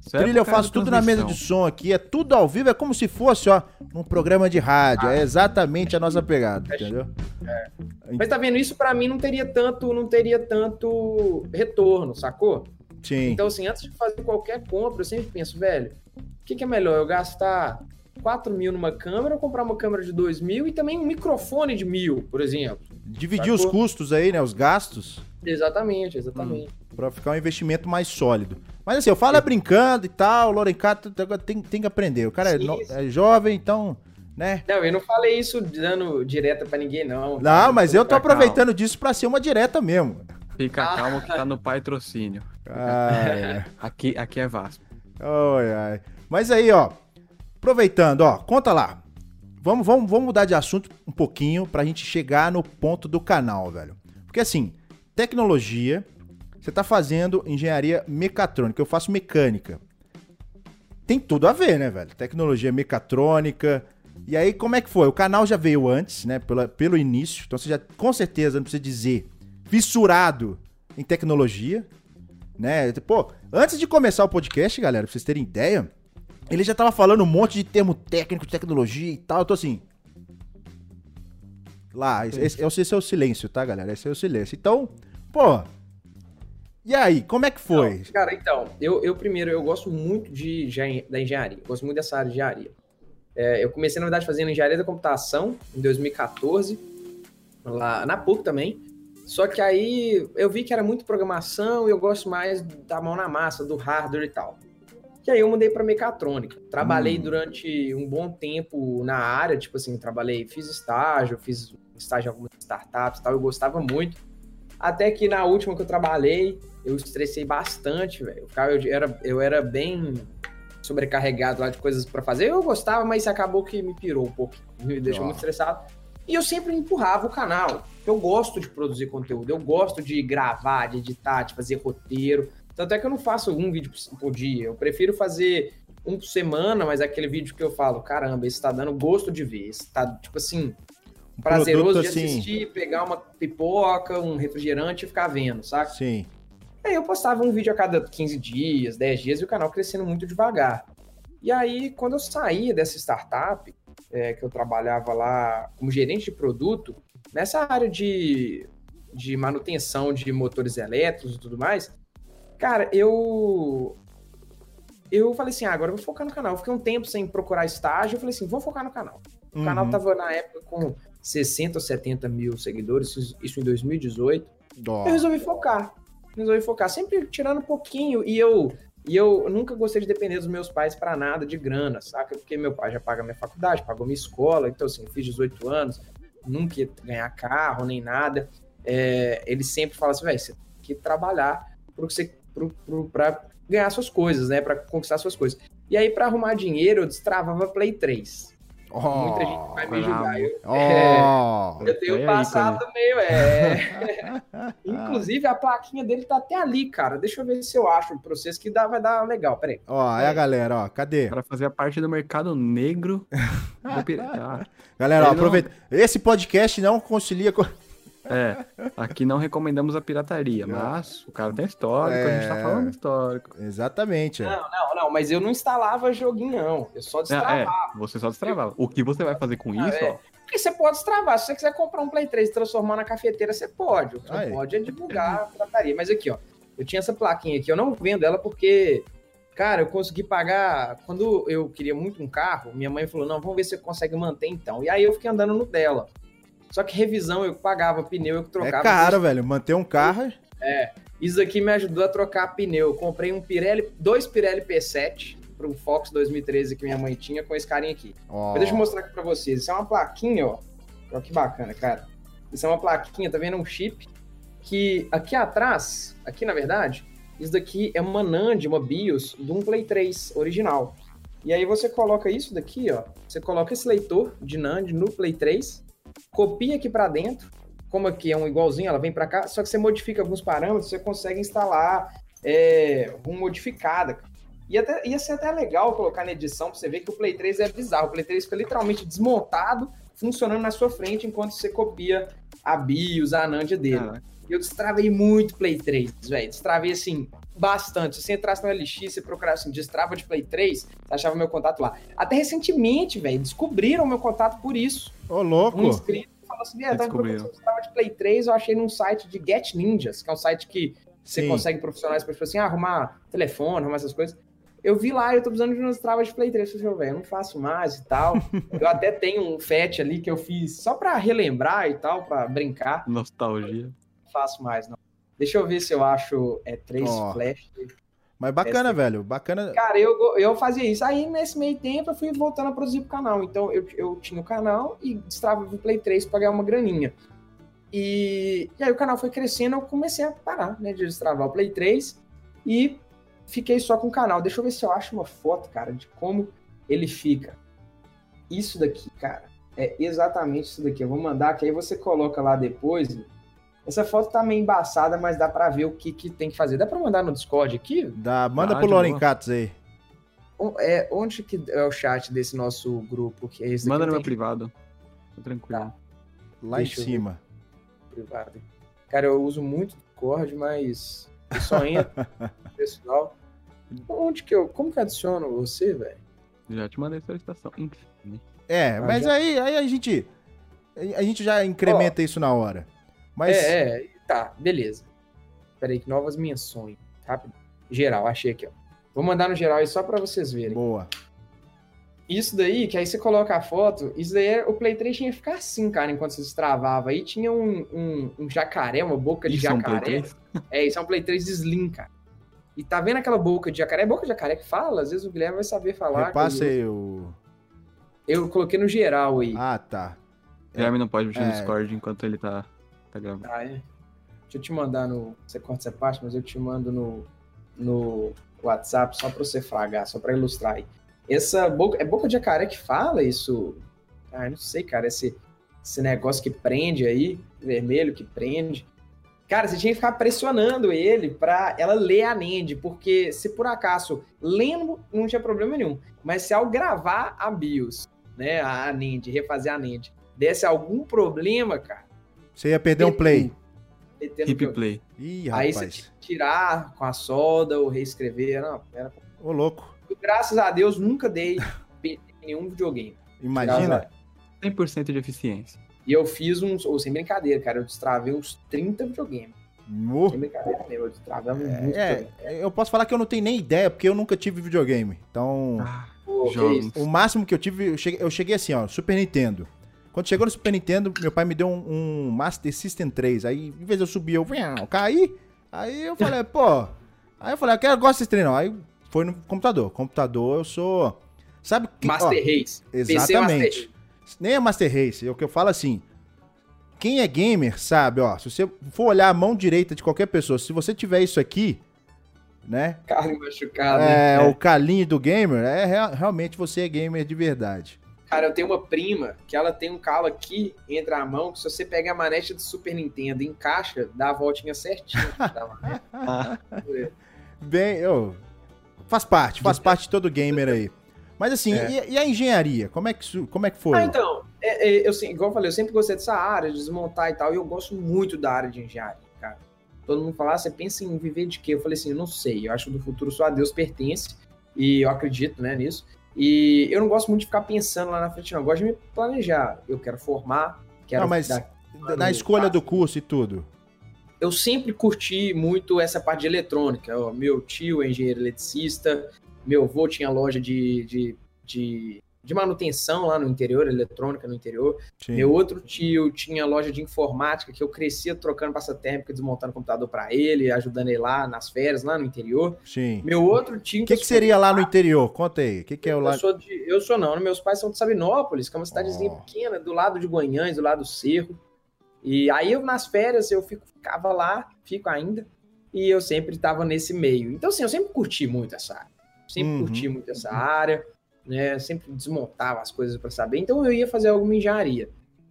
Certo, trilha eu faço tudo na mesa de som aqui, é tudo ao vivo, é como se fosse, ó, um programa de rádio. É ah, é exatamente a nossa pegada, é, entendeu? É. Mas tá vendo, isso para mim não teria tanto, não teria tanto retorno, sacou? Sim. Então, assim, antes de fazer qualquer compra, eu sempre penso, velho, o que, que é melhor? Eu gastar 4 mil numa câmera ou comprar uma câmera de 2 mil e também um microfone de mil, por exemplo? Dividir sacou? os custos aí, né? Os gastos. Exatamente, exatamente. Hum, pra ficar um investimento mais sólido. Mas assim, eu falo é brincando e tal, o Lorencato tem, tem que aprender. O cara é, no, é jovem, então né? Não, eu não falei isso dando direta para ninguém, não. Não, mas eu tô aproveitando calma. disso para ser uma direta mesmo. Fica ah. calmo que tá no patrocínio. [LAUGHS] Ah, é. aqui, aqui é Vasco. Ai, ai. Mas aí, ó, aproveitando, ó, conta lá. Vamos, vamos, vamos mudar de assunto um pouquinho pra gente chegar no ponto do canal, velho. Porque assim, tecnologia, você tá fazendo engenharia mecatrônica, eu faço mecânica. Tem tudo a ver, né, velho? Tecnologia mecatrônica. E aí, como é que foi? O canal já veio antes, né? Pela, pelo início. Então você já, com certeza, não precisa dizer fissurado em tecnologia, né? Pô, antes de começar o podcast, galera, pra vocês terem ideia, ele já tava falando um monte de termo técnico de tecnologia e tal. Eu tô assim. Lá, esse, esse, esse é o silêncio, tá, galera? Esse é o silêncio. Então, pô. E aí, como é que foi? Não, cara, então, eu, eu primeiro, eu gosto muito de, da engenharia. Gosto muito dessa área de engenharia. É, eu comecei, na verdade, fazendo engenharia da computação em 2014, lá na PUC também. Só que aí eu vi que era muito programação e eu gosto mais da mão na massa, do hardware e tal. E aí eu mudei para mecatrônica. Trabalhei hum. durante um bom tempo na área, tipo assim, trabalhei, fiz estágio, fiz estágio em algumas startups e tal, eu gostava muito. Até que na última que eu trabalhei, eu estressei bastante, velho. Eu, era, eu era bem sobrecarregado lá de coisas para fazer. Eu gostava, mas acabou que me pirou um pouco, me deixou oh. muito estressado. E eu sempre empurrava o canal. Eu gosto de produzir conteúdo, eu gosto de gravar, de editar, de fazer roteiro. Tanto é que eu não faço um vídeo por dia. Eu prefiro fazer um por semana, mas é aquele vídeo que eu falo, caramba, esse tá dando gosto de ver. Esse tá, tipo assim, um prazeroso de assim. assistir, pegar uma pipoca, um refrigerante e ficar vendo, saca? Sim. Aí eu postava um vídeo a cada 15 dias, 10 dias, e o canal crescendo muito devagar. E aí, quando eu saí dessa startup, é, que eu trabalhava lá como gerente de produto, nessa área de, de manutenção de motores elétricos e tudo mais, cara, eu eu falei assim, ah, agora eu vou focar no canal. Eu fiquei um tempo sem procurar estágio, eu falei assim, vou focar no canal. O uhum. canal tava na época com 60 ou 70 mil seguidores, isso em 2018. Oh. Eu resolvi focar. Resolvi focar, sempre tirando um pouquinho. E eu e eu nunca gostei de depender dos meus pais para nada de grana, saca? Porque meu pai já paga minha faculdade, pagou minha escola, então assim, eu fiz 18 anos, nunca ia ganhar carro nem nada. É, ele sempre fala assim, velho, você tem que trabalhar para ganhar suas coisas, né? Para conquistar suas coisas. E aí, pra arrumar dinheiro, eu destravava Play 3. Oh, Muita gente vai me julgar. Eu, oh. eu tenho Aí, um passado meio, é. [LAUGHS] Inclusive, a plaquinha dele tá até ali, cara. Deixa eu ver se eu acho pra vocês que dá, vai dar legal. Peraí. Ó, é a galera, ó. Cadê? Para fazer parte do mercado negro. [LAUGHS] do pir- Ah, Galera, ó, Ele não- aproveita. Esse podcast não concilia com. É, aqui não recomendamos a pirataria, mas o cara tem histórico, a gente tá É. falando histórico. Exatamente. é. Não, não, não, mas eu não instalava joguinho, não. Eu só É, destravava. é, você só destravava. O que você vai fazer com Ah, isso, é. ó, Porque você pode destravar. Se você quiser comprar um Play 3 e transformar na cafeteira, você pode. O que Aí. você pode é divulgar a pirataria. Mas aqui, ó. Eu tinha essa plaquinha aqui. Eu não vendo ela porque, cara, eu consegui pagar. Quando eu queria muito um carro, minha mãe falou: não, vamos ver se você consegue manter então. E aí eu fiquei andando no dela. Só que revisão eu pagava pneu, eu que É trocava. caro, velho. Manter um carro. Isso aqui me ajudou a trocar pneu. Eu comprei um Pirelli, dois Pirelli P7 para um Fox 2013 que minha mãe tinha com esse carinha aqui. Ó. Mas deixa eu mostrar aqui pra vocês. Isso é uma plaquinha, ó. Olha que bacana, cara. Isso é uma plaquinha, tá vendo? Um chip que aqui atrás, aqui na verdade, isso daqui é uma NAND, uma BIOS de um Play 3 original. E aí você coloca isso daqui, ó. Você coloca esse leitor de NAND no Play 3, copia aqui pra dentro. Como aqui é um igualzinho, ela vem pra cá, só que você modifica alguns parâmetros, você consegue instalar é, um modificada. Ia, até, ia ser até legal colocar na edição pra você ver que o Play 3 é bizarro. O Play 3 fica literalmente desmontado, funcionando na sua frente, enquanto você copia a BIOS, a NAND dele. Caraca. Eu destravei muito Play 3, velho. Destravei, assim, bastante. Se você entrasse no LX e procurasse assim, destrava de Play 3, você achava meu contato lá. Até recentemente, velho, descobriram meu contato por isso. Ô, louco. Um inscrito falou assim, é, tava Descobriram. procurando destrava de Play 3, eu achei num site de Get Ninjas, que é um site que você Sim. consegue profissionais para tipo assim, ah, arrumar telefone, arrumar essas coisas. Eu vi lá, eu tô precisando de umas travas de Play 3. Eu falei, "Ô, velho, eu não faço mais e tal. [LAUGHS] eu até tenho um FAT ali que eu fiz só pra relembrar e tal, pra brincar. Nostalgia. Não faço mais, não. Deixa eu ver se eu acho é, três Ó. flash. Mas bacana, Essa- velho. Bacana. Cara, eu, eu fazia isso. Aí, nesse meio tempo, eu fui voltando a produzir pro canal. Então, eu, eu tinha o canal e destrava o Play 3 pra ganhar uma graninha. E, e aí, o canal foi crescendo, eu comecei a parar, né, de destravar o Play 3 e fiquei só com o canal. Deixa eu ver se eu acho uma foto, cara, de como ele fica. Isso daqui, cara, é exatamente isso daqui. Eu vou mandar, que aí você coloca lá depois. Essa foto tá meio embaçada, mas dá pra ver o que, que tem que fazer. Dá pra mandar no Discord aqui? Dá, manda Ah, pro. Katz aí. O- É, onde que é o chat desse nosso grupo? Que é esse Manda no meu tem privado. Tá tranquilo. Lá Deixa em cima. privado. Cara, eu uso muito Discord, mas eu só entro no [LAUGHS] pessoal. Onde que eu. Como que eu adiciono você, velho? Já te mandei solicitação. Enfim. né? É, Ah, mas já- aí, aí a gente. A gente já incrementa isso na hora. Mas. É, é, tá, beleza. Peraí, que novas menções. Rápido. Geral, achei aqui, ó. Vou mandar no geral aí só pra vocês verem. Boa. Isso daí, que aí você coloca a foto, isso daí é- o Play 3 tinha que ficar assim, cara, enquanto você destravava. Aí tinha um, um, um jacaré, uma boca de Isso é um Play jacaré. 3? É, isso é um Play 3 de Slim, cara. E tá vendo aquela boca de jacaré? É boca de jacaré que fala? Às vezes o Guilherme vai saber falar. Eu, aí o. eu coloquei no geral aí. Ah, tá. Guilherme não pode mexer no É. Discord enquanto ele tá, tá gravando. Ah, é? Deixa eu te mandar no. Você corta essa parte, mas eu te mando no, no WhatsApp só pra você fragar, só pra ilustrar aí. Essa boca. É boca de jacaré que fala isso? Ah, não sei, cara. Esse, esse negócio que prende aí, vermelho que prende. Cara, você tinha que ficar pressionando ele pra ela ler a NEND, porque se por acaso lendo não tinha problema nenhum, mas se ao gravar a BIOS, né, a NEND, refazer a NEND, desse algum problema, cara, Você ia perder um play. Hip Play. Ih, Aí você tinha que tirar com a solda ou reescrever. Não, era... Ô, louco. Graças a Deus, nunca dei [LAUGHS] PT em nenhum videogame. Imagina. 100% de eficiência. E eu fiz uns, ou sem brincadeira, cara, eu destravei uns 30 videogames. Mo- Sem brincadeira mesmo, eu destravei muito É, eu posso falar que eu não tenho nem ideia, porque eu nunca tive videogame. Então, Ah, o máximo que eu tive, eu cheguei, eu cheguei assim, ó, Super Nintendo. Quando chegou no Super Nintendo, meu pai me deu um, um Master System 3. Aí, em vez de eu subir, eu "Viau", caí. Aí eu falei, pô. Aí eu falei, eu quero gosto desse trem, não. Aí foi no computador. Computador, eu sou. Sabe que. Master ó, Race. Exatamente. Master. Nem é Master Race, é o que eu falo assim. Quem é gamer sabe, ó, se você for olhar a mão direita de qualquer pessoa, se você tiver isso aqui, né? Carlinho machucado. É, né? o Carlinho do gamer, é rea- realmente você é gamer de verdade. Cara, eu tenho uma prima que ela tem um calo aqui entre a mão, que se você pega a manete do Super Nintendo e encaixa, dá a voltinha certinho. da manete. Bem, eu faz parte, faz parte de todo gamer aí. Mas assim, É. e, e a engenharia? Como é que, como é que foi? Ah, então, é, é, eu, assim, igual eu falei, eu sempre gostei dessa área, de desmontar e tal, e eu gosto muito da área de engenharia, cara. Todo mundo fala, ah, você pensa em viver de quê? Eu falei assim, eu não sei, eu acho que do futuro só a Deus pertence, e eu acredito, né, nisso. E eu não gosto muito de ficar pensando lá na frente, não. Eu gosto de me planejar. Eu quero formar, quero... Não, mas dar- Na escolha do curso e tudo. eu sempre curti muito essa parte de eletrônica. ó, Meu tio é engenheiro eletricista, meu avô tinha loja de, de, de, de manutenção lá no interior, eletrônica no interior. Sim. Meu outro tio tinha loja de informática, que eu crescia trocando pasta térmica, desmontando computador para ele, ajudando ele lá nas férias, lá no interior. Sim. Meu outro tio... O que, que seria lá no interior? Conta aí. O que, que é o Eu lá? sou, de, eu sou não, meus pais são de Sabinópolis, que é uma cidadezinha Oh. pequena, do lado de Guanhães, do lado do Cerro. E aí eu, nas férias, eu fico, ficava lá, fico ainda, e eu sempre estava nesse meio. Então, assim, eu sempre curti muito essa área. Sempre Uhum. curti muito essa área, né? Sempre desmontava as coisas para saber. Então eu ia fazer alguma engenharia.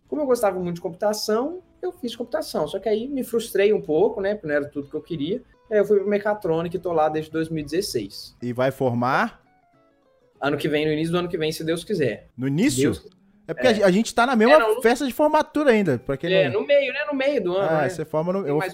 Como eu gostava muito de computação, eu fiz computação. Só que aí me frustrei um pouco, né? Porque não era tudo que eu queria. Aí eu fui para mecatrônica e tô lá desde 2016. E vai formar Ano que vem, no início do ano que vem, se Deus quiser. no início? Deus É porque a gen- a gente tá na mesma É, não, festa de formatura ainda. Pra quem É, não... no meio, né? No meio do ano. Ah, né? você forma no. Eu, vou- um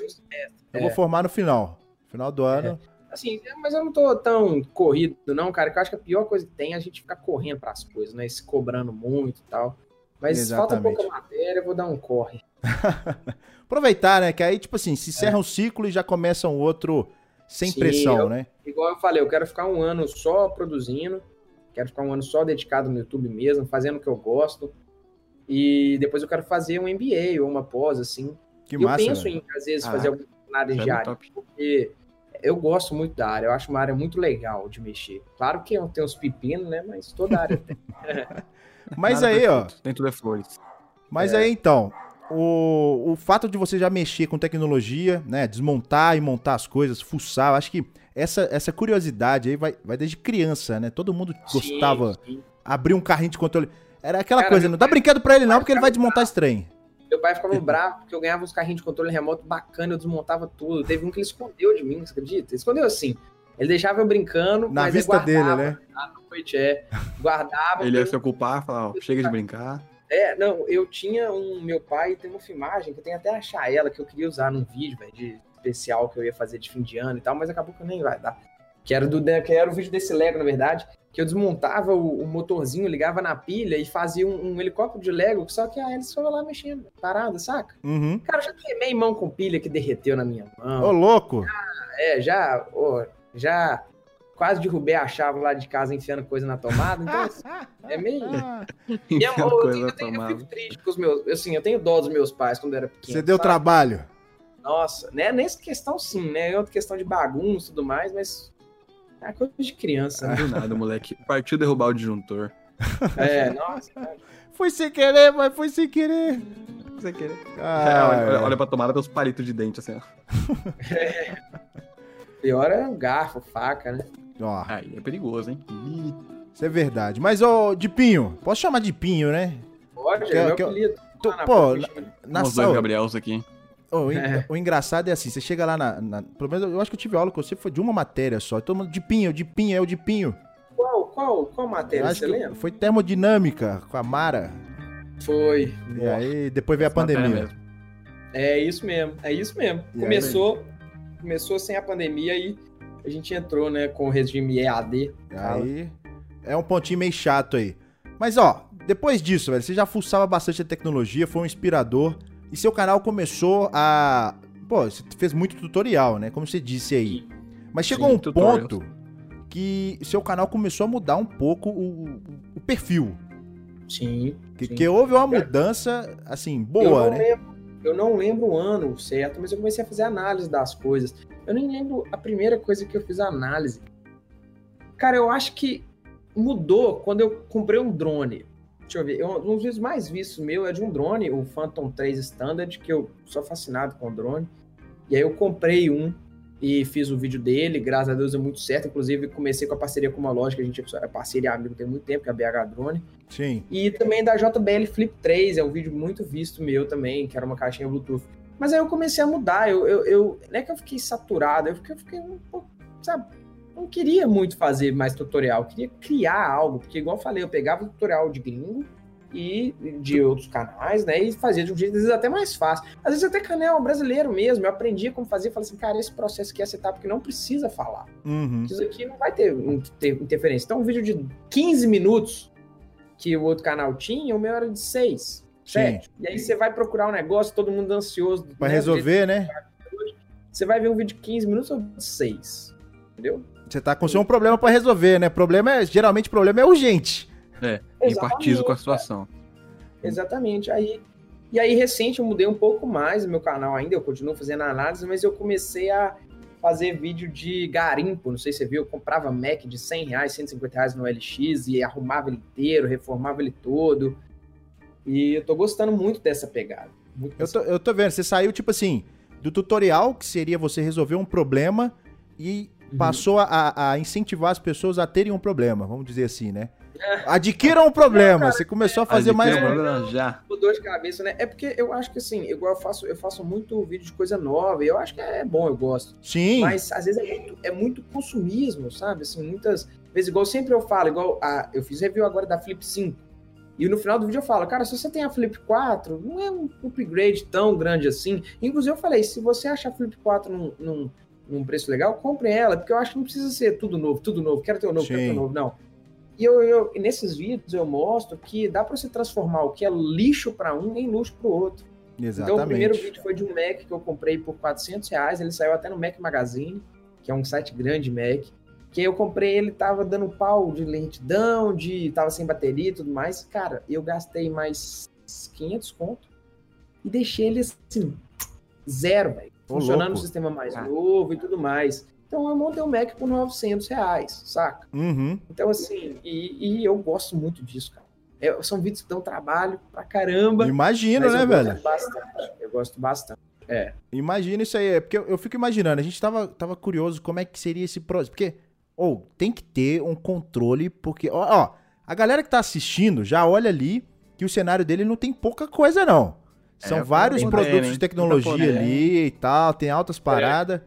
eu é. vou formar no final. Final do ano. Assim, mas eu não tô tão corrido, não, cara. Que eu acho que a pior coisa que tem é a gente ficar correndo pras coisas, né? Se cobrando muito e tal. Mas falta Exatamente. pouca matéria, eu vou dar um corre. [LAUGHS] Aproveitar, né? Que aí, tipo assim, se encerra um ciclo e já começa um outro sem Sim, pressão, eu- né? Igual eu falei, eu quero ficar um ano só produzindo. Quero ficar um ano só dedicado no YouTube mesmo, fazendo o que eu gosto. E depois eu quero fazer um MBA ou uma pós, assim. Que eu massa. penso velho. em, às vezes, Ah, fazer alguma área de é top. porque eu gosto muito da área, eu acho uma área muito legal de mexer. Claro que tem uns pepinos, né? Mas toda área tem. [LAUGHS] Mas aí, ó. Nem tudo é flores. Mas aí então, o, o fato de você já mexer com tecnologia, né? Desmontar e montar as coisas, fuçar, eu acho que essa, essa curiosidade aí vai, vai desde criança, né? Todo mundo gostava, Sim, sim. abrir um carrinho de controle. Era aquela Cara, coisa, não dá brinquedo pra ele não, porque ele vai desmontar esse trem. Meu pai ficava bravo porque eu ganhava uns carrinhos de controle remoto bacana, eu desmontava tudo. Teve um que ele escondeu de mim, você acredita? Ele escondeu assim. Ele deixava eu brincando, Na mas vista eu guardava, dele, né? À noite, é. Guardava. Ele ia se ocupar, falar, ó, chega de [LAUGHS] brincar. É, não, eu tinha um. Meu pai tem uma filmagem que eu tenho até achar ela, que eu queria usar num vídeo, velho, de especial que eu ia fazer de fim de ano e tal, mas acabou que nem vai dar. Que era, do, que era o vídeo desse Lego, na verdade, que eu desmontava o, o motorzinho, ligava na pilha e fazia um, um helicóptero de Lego, só que a hélice ficava lá mexendo, parada, saca? Uhum. Cara, eu já queimei mão com pilha que derreteu na minha Ô, mão. louco! É, já, ô, já quase derrubei a chave lá de casa enfiando coisa na tomada, então assim, [LAUGHS] é meio. [LAUGHS] Minha mão, eu, coisa tenho- eu tenho- eu fico triste com os meus. Assim, eu tenho dó dos meus pais quando eu era pequeno. Você deu sabe? trabalho. Nossa, né? Nessa questão, sim, né? É outra questão de bagunça e tudo mais, mas. É coisa de criança, né? Do nada, moleque. Partiu derrubar o disjuntor. É, nossa. Foi sem querer, mas foi sem querer. Você querer. Ah, olha, olha, olha pra tomada, tem os palitos de dente, assim, ó. Pior é o garfo, faca, né? Ó, Aí é perigoso, hein? Ih, isso é verdade. Mas, ô, de Pinho, posso chamar de Pinho, né? Pode, Que- é meu que eu- apelido. Na pô, na- chama- Na os dois sala. Gabriels aqui. O, É. o engraçado é assim, você chega lá na, na- Pelo menos eu acho que eu tive aula com você, foi de uma matéria só. Todo mundo de pinho, de pinho, é o de pinho. Qual, qual, qual matéria, acho você que lembra? foi termodinâmica com a Mara. Foi. E aí depois veio a Matéria pandemia. É isso mesmo, é isso mesmo. E aí? Começou, começou sem a pandemia e a gente entrou, né, com o regime EAD. Aí é um pontinho meio chato aí. Mas ó, depois disso, velho, você já fuçava bastante a tecnologia, foi um inspirador. E seu canal começou a. Pô, você fez muito tutorial, né? Como você disse aí. Mas chegou Sim, um tutorials. ponto que seu canal começou a mudar um pouco o, o- perfil. Sim. Que, sim. que houve uma mudança, assim, eu, boa, não né? lembro, eu não lembro o ano certo, mas eu comecei a fazer análise das coisas. Eu nem lembro a primeira coisa que eu fiz a análise. Cara, eu acho que mudou quando eu comprei um drone. Deixa eu ver, eu- um dos vídeos mais vistos meu é de um drone, o Phantom 3 Standard, que eu sou fascinado com drone. E aí eu comprei um e fiz o vídeo dele, graças a Deus deu muito certo. Inclusive, comecei com a parceria com uma loja que a gente é parceria amigo tem muito tempo, que é a BH Drone. Sim. E também da JBL Flip 3, é um vídeo muito visto meu também, que era uma caixinha Bluetooth. Mas aí eu comecei a mudar, eu, eu, eu não é que eu fiquei saturado, eu fiquei, eu fiquei um pouco, sabe, não queria muito fazer mais tutorial, queria criar algo, porque igual eu falei, eu pegava tutorial de gringo, e de outros canais, né? E fazia de um jeito, às vezes, até mais fácil. Às vezes até canal brasileiro mesmo. Eu aprendia como fazer, falei assim, cara, esse processo aqui é setup que não precisa falar. Uhum. Isso aqui não vai ter, ter, interferência. Então, um vídeo de 15 minutos que o outro canal tinha, o meu era de 6, 7. E aí você vai procurar um negócio, todo mundo ansioso. Pra né, resolver, né? Você vai ver um vídeo de 15 minutos ou de 6. Entendeu? Você tá com um problema para resolver, né? Problema é, geralmente o problema é urgente. É, empatizo com a situação. Exatamente. Aí, e aí, recente, eu mudei um pouco mais o meu canal ainda, eu continuo fazendo análise, mas eu comecei a fazer vídeo de garimpo, não sei se você viu, eu comprava Mac de 100 reais, 150 reais no LX e arrumava ele inteiro, reformava ele todo. E eu tô gostando muito dessa pegada. Muito eu, tô, eu tô vendo, você saiu tipo assim, do tutorial, que seria você resolver um problema, e. passou a, a incentivar as pessoas a terem um problema, vamos dizer assim, né? Adquiram um problema. Cara, você começou a fazer mais um. Já. Dor de cabeça, né? É porque eu acho que assim, igual eu faço, eu faço muito vídeo de coisa nova, e eu acho que é bom, eu gosto. Sim. Mas às vezes é muito, é muito consumismo, sabe? Assim, muitas vezes, igual sempre eu falo, igual a, eu fiz review agora da Flip 5. E no final do vídeo eu falo, cara, se você tem a Flip 4, não é um upgrade tão grande assim. Inclusive eu falei, se você achar a Flip 4 num, num, num preço legal, compre ela, porque eu acho que não precisa ser tudo novo, tudo novo, quero ter o novo, Sim. quero ter o novo, não e eu, eu, nesses vídeos eu mostro que dá para você transformar o que é lixo para um em luxo para o outro. Exatamente. Então, o primeiro vídeo foi de um Mac que eu comprei por 400 reais. Ele saiu até no Mac Magazine, que é um site grande Mac. Que eu comprei, ele tava dando pau de lentidão, de tava sem bateria e tudo mais. Cara, eu gastei mais 500 conto e deixei ele assim, zero, velho. Funcionando no sistema mais ah. novo e tudo mais. Então eu montei um Mac por 900 reais, saca? Uhum. Então, assim, e, e, eu gosto muito disso, cara. É, são vídeos que dão trabalho pra caramba. Imagina, né, eu velho? Gosto bastante, eu gosto bastante. É. Imagina isso aí, é porque eu, eu, fico imaginando, a gente tava, tava curioso como é que seria esse processo, porque, ou, oh, tem que ter um controle, porque, ó, ó, a galera que tá assistindo já olha ali que o cenário dele não tem pouca coisa, não. São é, vários produtos de tecnologia ali e tal, tem altas é. paradas. É.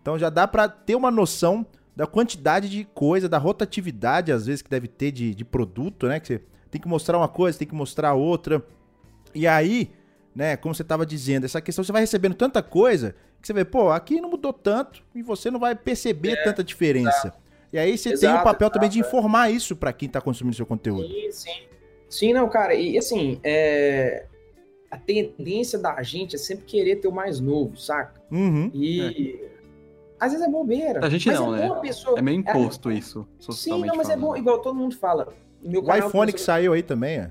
Então já dá para ter uma noção da quantidade de coisa, da rotatividade, às vezes, que deve ter de, de produto, né? Que você tem que mostrar uma coisa, tem que mostrar outra. E aí, né, como você estava dizendo, essa questão, você vai recebendo tanta coisa que você vê, pô, aqui não mudou tanto e você não vai perceber é, tanta diferença. E aí você exato, tem o papel também de informar isso para quem está consumindo seu conteúdo. Sim, sim. Sim, não, cara, e assim, é... a tendência da gente é sempre querer ter o mais novo, saca? Uhum. E é às vezes é bobeira. A gente não, é né? Pessoa... É meio imposto é... isso. Sim, não, mas é bom, igual todo mundo fala. Meu o iPhone que saiu aí também, é?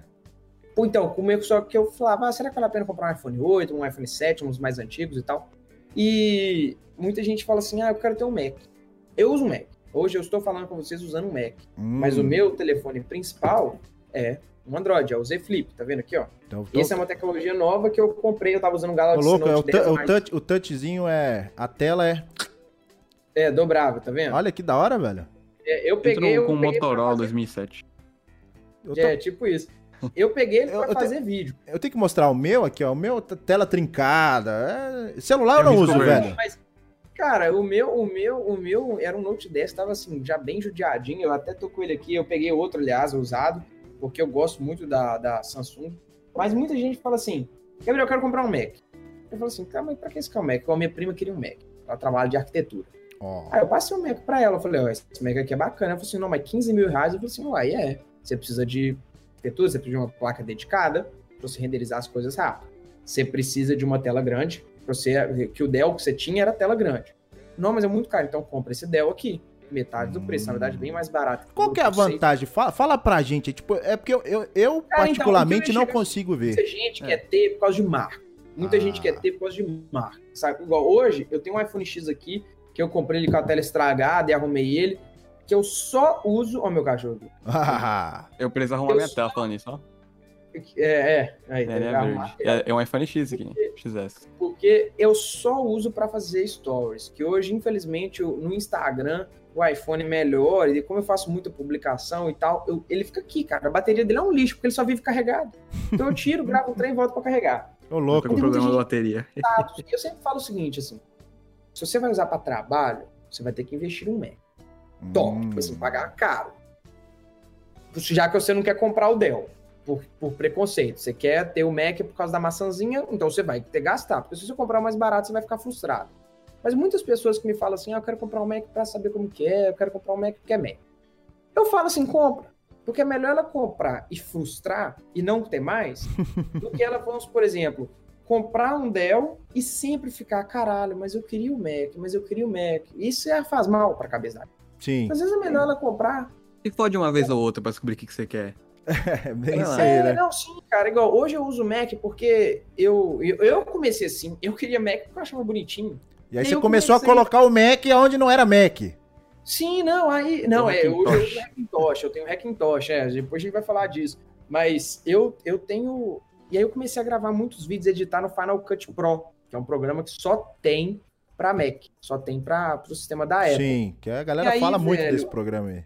Pô, então, comigo só que eu falava, ah, será que vale a pena comprar um iPhone 8, um iPhone 7, uns mais antigos e tal? E muita gente fala assim, ah, eu quero ter um Mac. Eu uso um Mac. Hoje eu estou falando com vocês usando um Mac. Hum. Mas o meu telefone principal é um Android, é o Z Flip, tá vendo aqui, ó? Então, tô... Essa é uma tecnologia nova que eu comprei, eu tava usando um Galaxy Ô, louco, Note é o, 10, o, touch, o touchzinho é... A tela é é, dobrável, tá vendo? Olha que da hora, velho. É, eu peguei. com o Motorola 2007. Tô... É, tipo isso. Eu peguei ele pra eu, fazer vídeo. Eu tenho que mostrar o meu aqui, ó. O meu tela trincada. É... Celular eu não uso, velho. Mas, cara, o meu, o meu, o meu era um Note 10, tava assim, já bem judiadinho. Eu até tô com ele aqui. Eu peguei outro, aliás, usado, porque eu gosto muito da, da Samsung. Mas muita gente fala assim: Gabriel, eu quero comprar um Mac. Eu falo assim, cara, mas pra que esse é um Mac? Porque a minha prima queria um Mac. Ela trabalha de arquitetura. Oh. Aí eu passei o Mac pra ela, eu falei, ó, esse Mac aqui é bacana. Ela falou assim, não, mas 15 mil reais? Eu falei assim, uai, é. Você precisa de arquitetura, você precisa de uma placa dedicada pra você renderizar as coisas rápido. Você precisa de uma tela grande, pra você, que o Dell que você tinha era tela grande. Não, mas é muito caro, então compra esse Dell aqui. Metade do preço, na verdade, bem mais barato. Qual que é a vantagem? Fala, fala pra gente. Tipo, é porque eu, eu, eu então, particularmente, então, não consigo ver. Muita gente é. quer ter por causa de marca. Muita ah. gente quer ter por causa de marca. Sabe? Igual hoje, eu tenho um iPhone X aqui, que eu comprei ele com a tela estragada e arrumei ele, que eu só uso. Ó, meu cachorro. eu preciso arrumar eu minha só... tela falando isso, ó. É, é. Aí, É, tem que arrumar. verde. É, é um iPhone X aqui, XS. Porque eu só uso para fazer stories. Que hoje, infelizmente, o- no Instagram, o iPhone melhora. E como eu faço muita publicação e tal, eu- ele fica aqui, cara. A bateria dele é um lixo, porque ele só vive carregado. Então eu tiro, [LAUGHS] gravo um trem e volto para carregar. Ô, Tô louco. com Tem problema da bateria. Exato. E [LAUGHS] eu sempre falo o seguinte, assim. Se você vai usar para trabalho, você vai ter que investir um Mac. top, Hum. tipo assim, pagar caro. Já que você não quer comprar o Dell, por, por preconceito. Você quer ter o Mac por causa da maçãzinha, então você vai ter que gastar. Porque se você comprar o mais barato, você vai ficar frustrado. Mas muitas pessoas que me falam assim, ah, eu quero comprar um Mac para saber como que é, eu quero comprar um Mac porque é Mac. Eu falo assim, compra. Porque é melhor ela comprar e frustrar e não ter mais, [LAUGHS] do que ela, vamos, por exemplo, comprar um Dell e sempre ficar, caralho, mas eu queria o Mac, mas eu queria o Mac. Isso é, faz mal pra cabeça dela. Sim. Às vezes é melhor ela comprar. E pode uma vez ou outra pra descobrir o que, você quer. [LAUGHS] É bem isso É, né? não, sim, cara. Igual, hoje eu uso Mac porque eu, eu, eu comecei assim. Eu queria Mac porque eu achava bonitinho. E aí E você começou a comecei- colocar o Mac onde não era Mac. Sim, não, aí. Não, é, hoje eu uso Hackintosh, eu tenho Hackintosh, é, depois a gente vai falar disso. Mas eu, eu tenho. E aí eu comecei a gravar muitos vídeos, editar no Final Cut Pro, que é um programa que só tem pra Mac, só tem para o sistema da Apple. Sim, que a galera aí, fala muito velho? desse programa aí.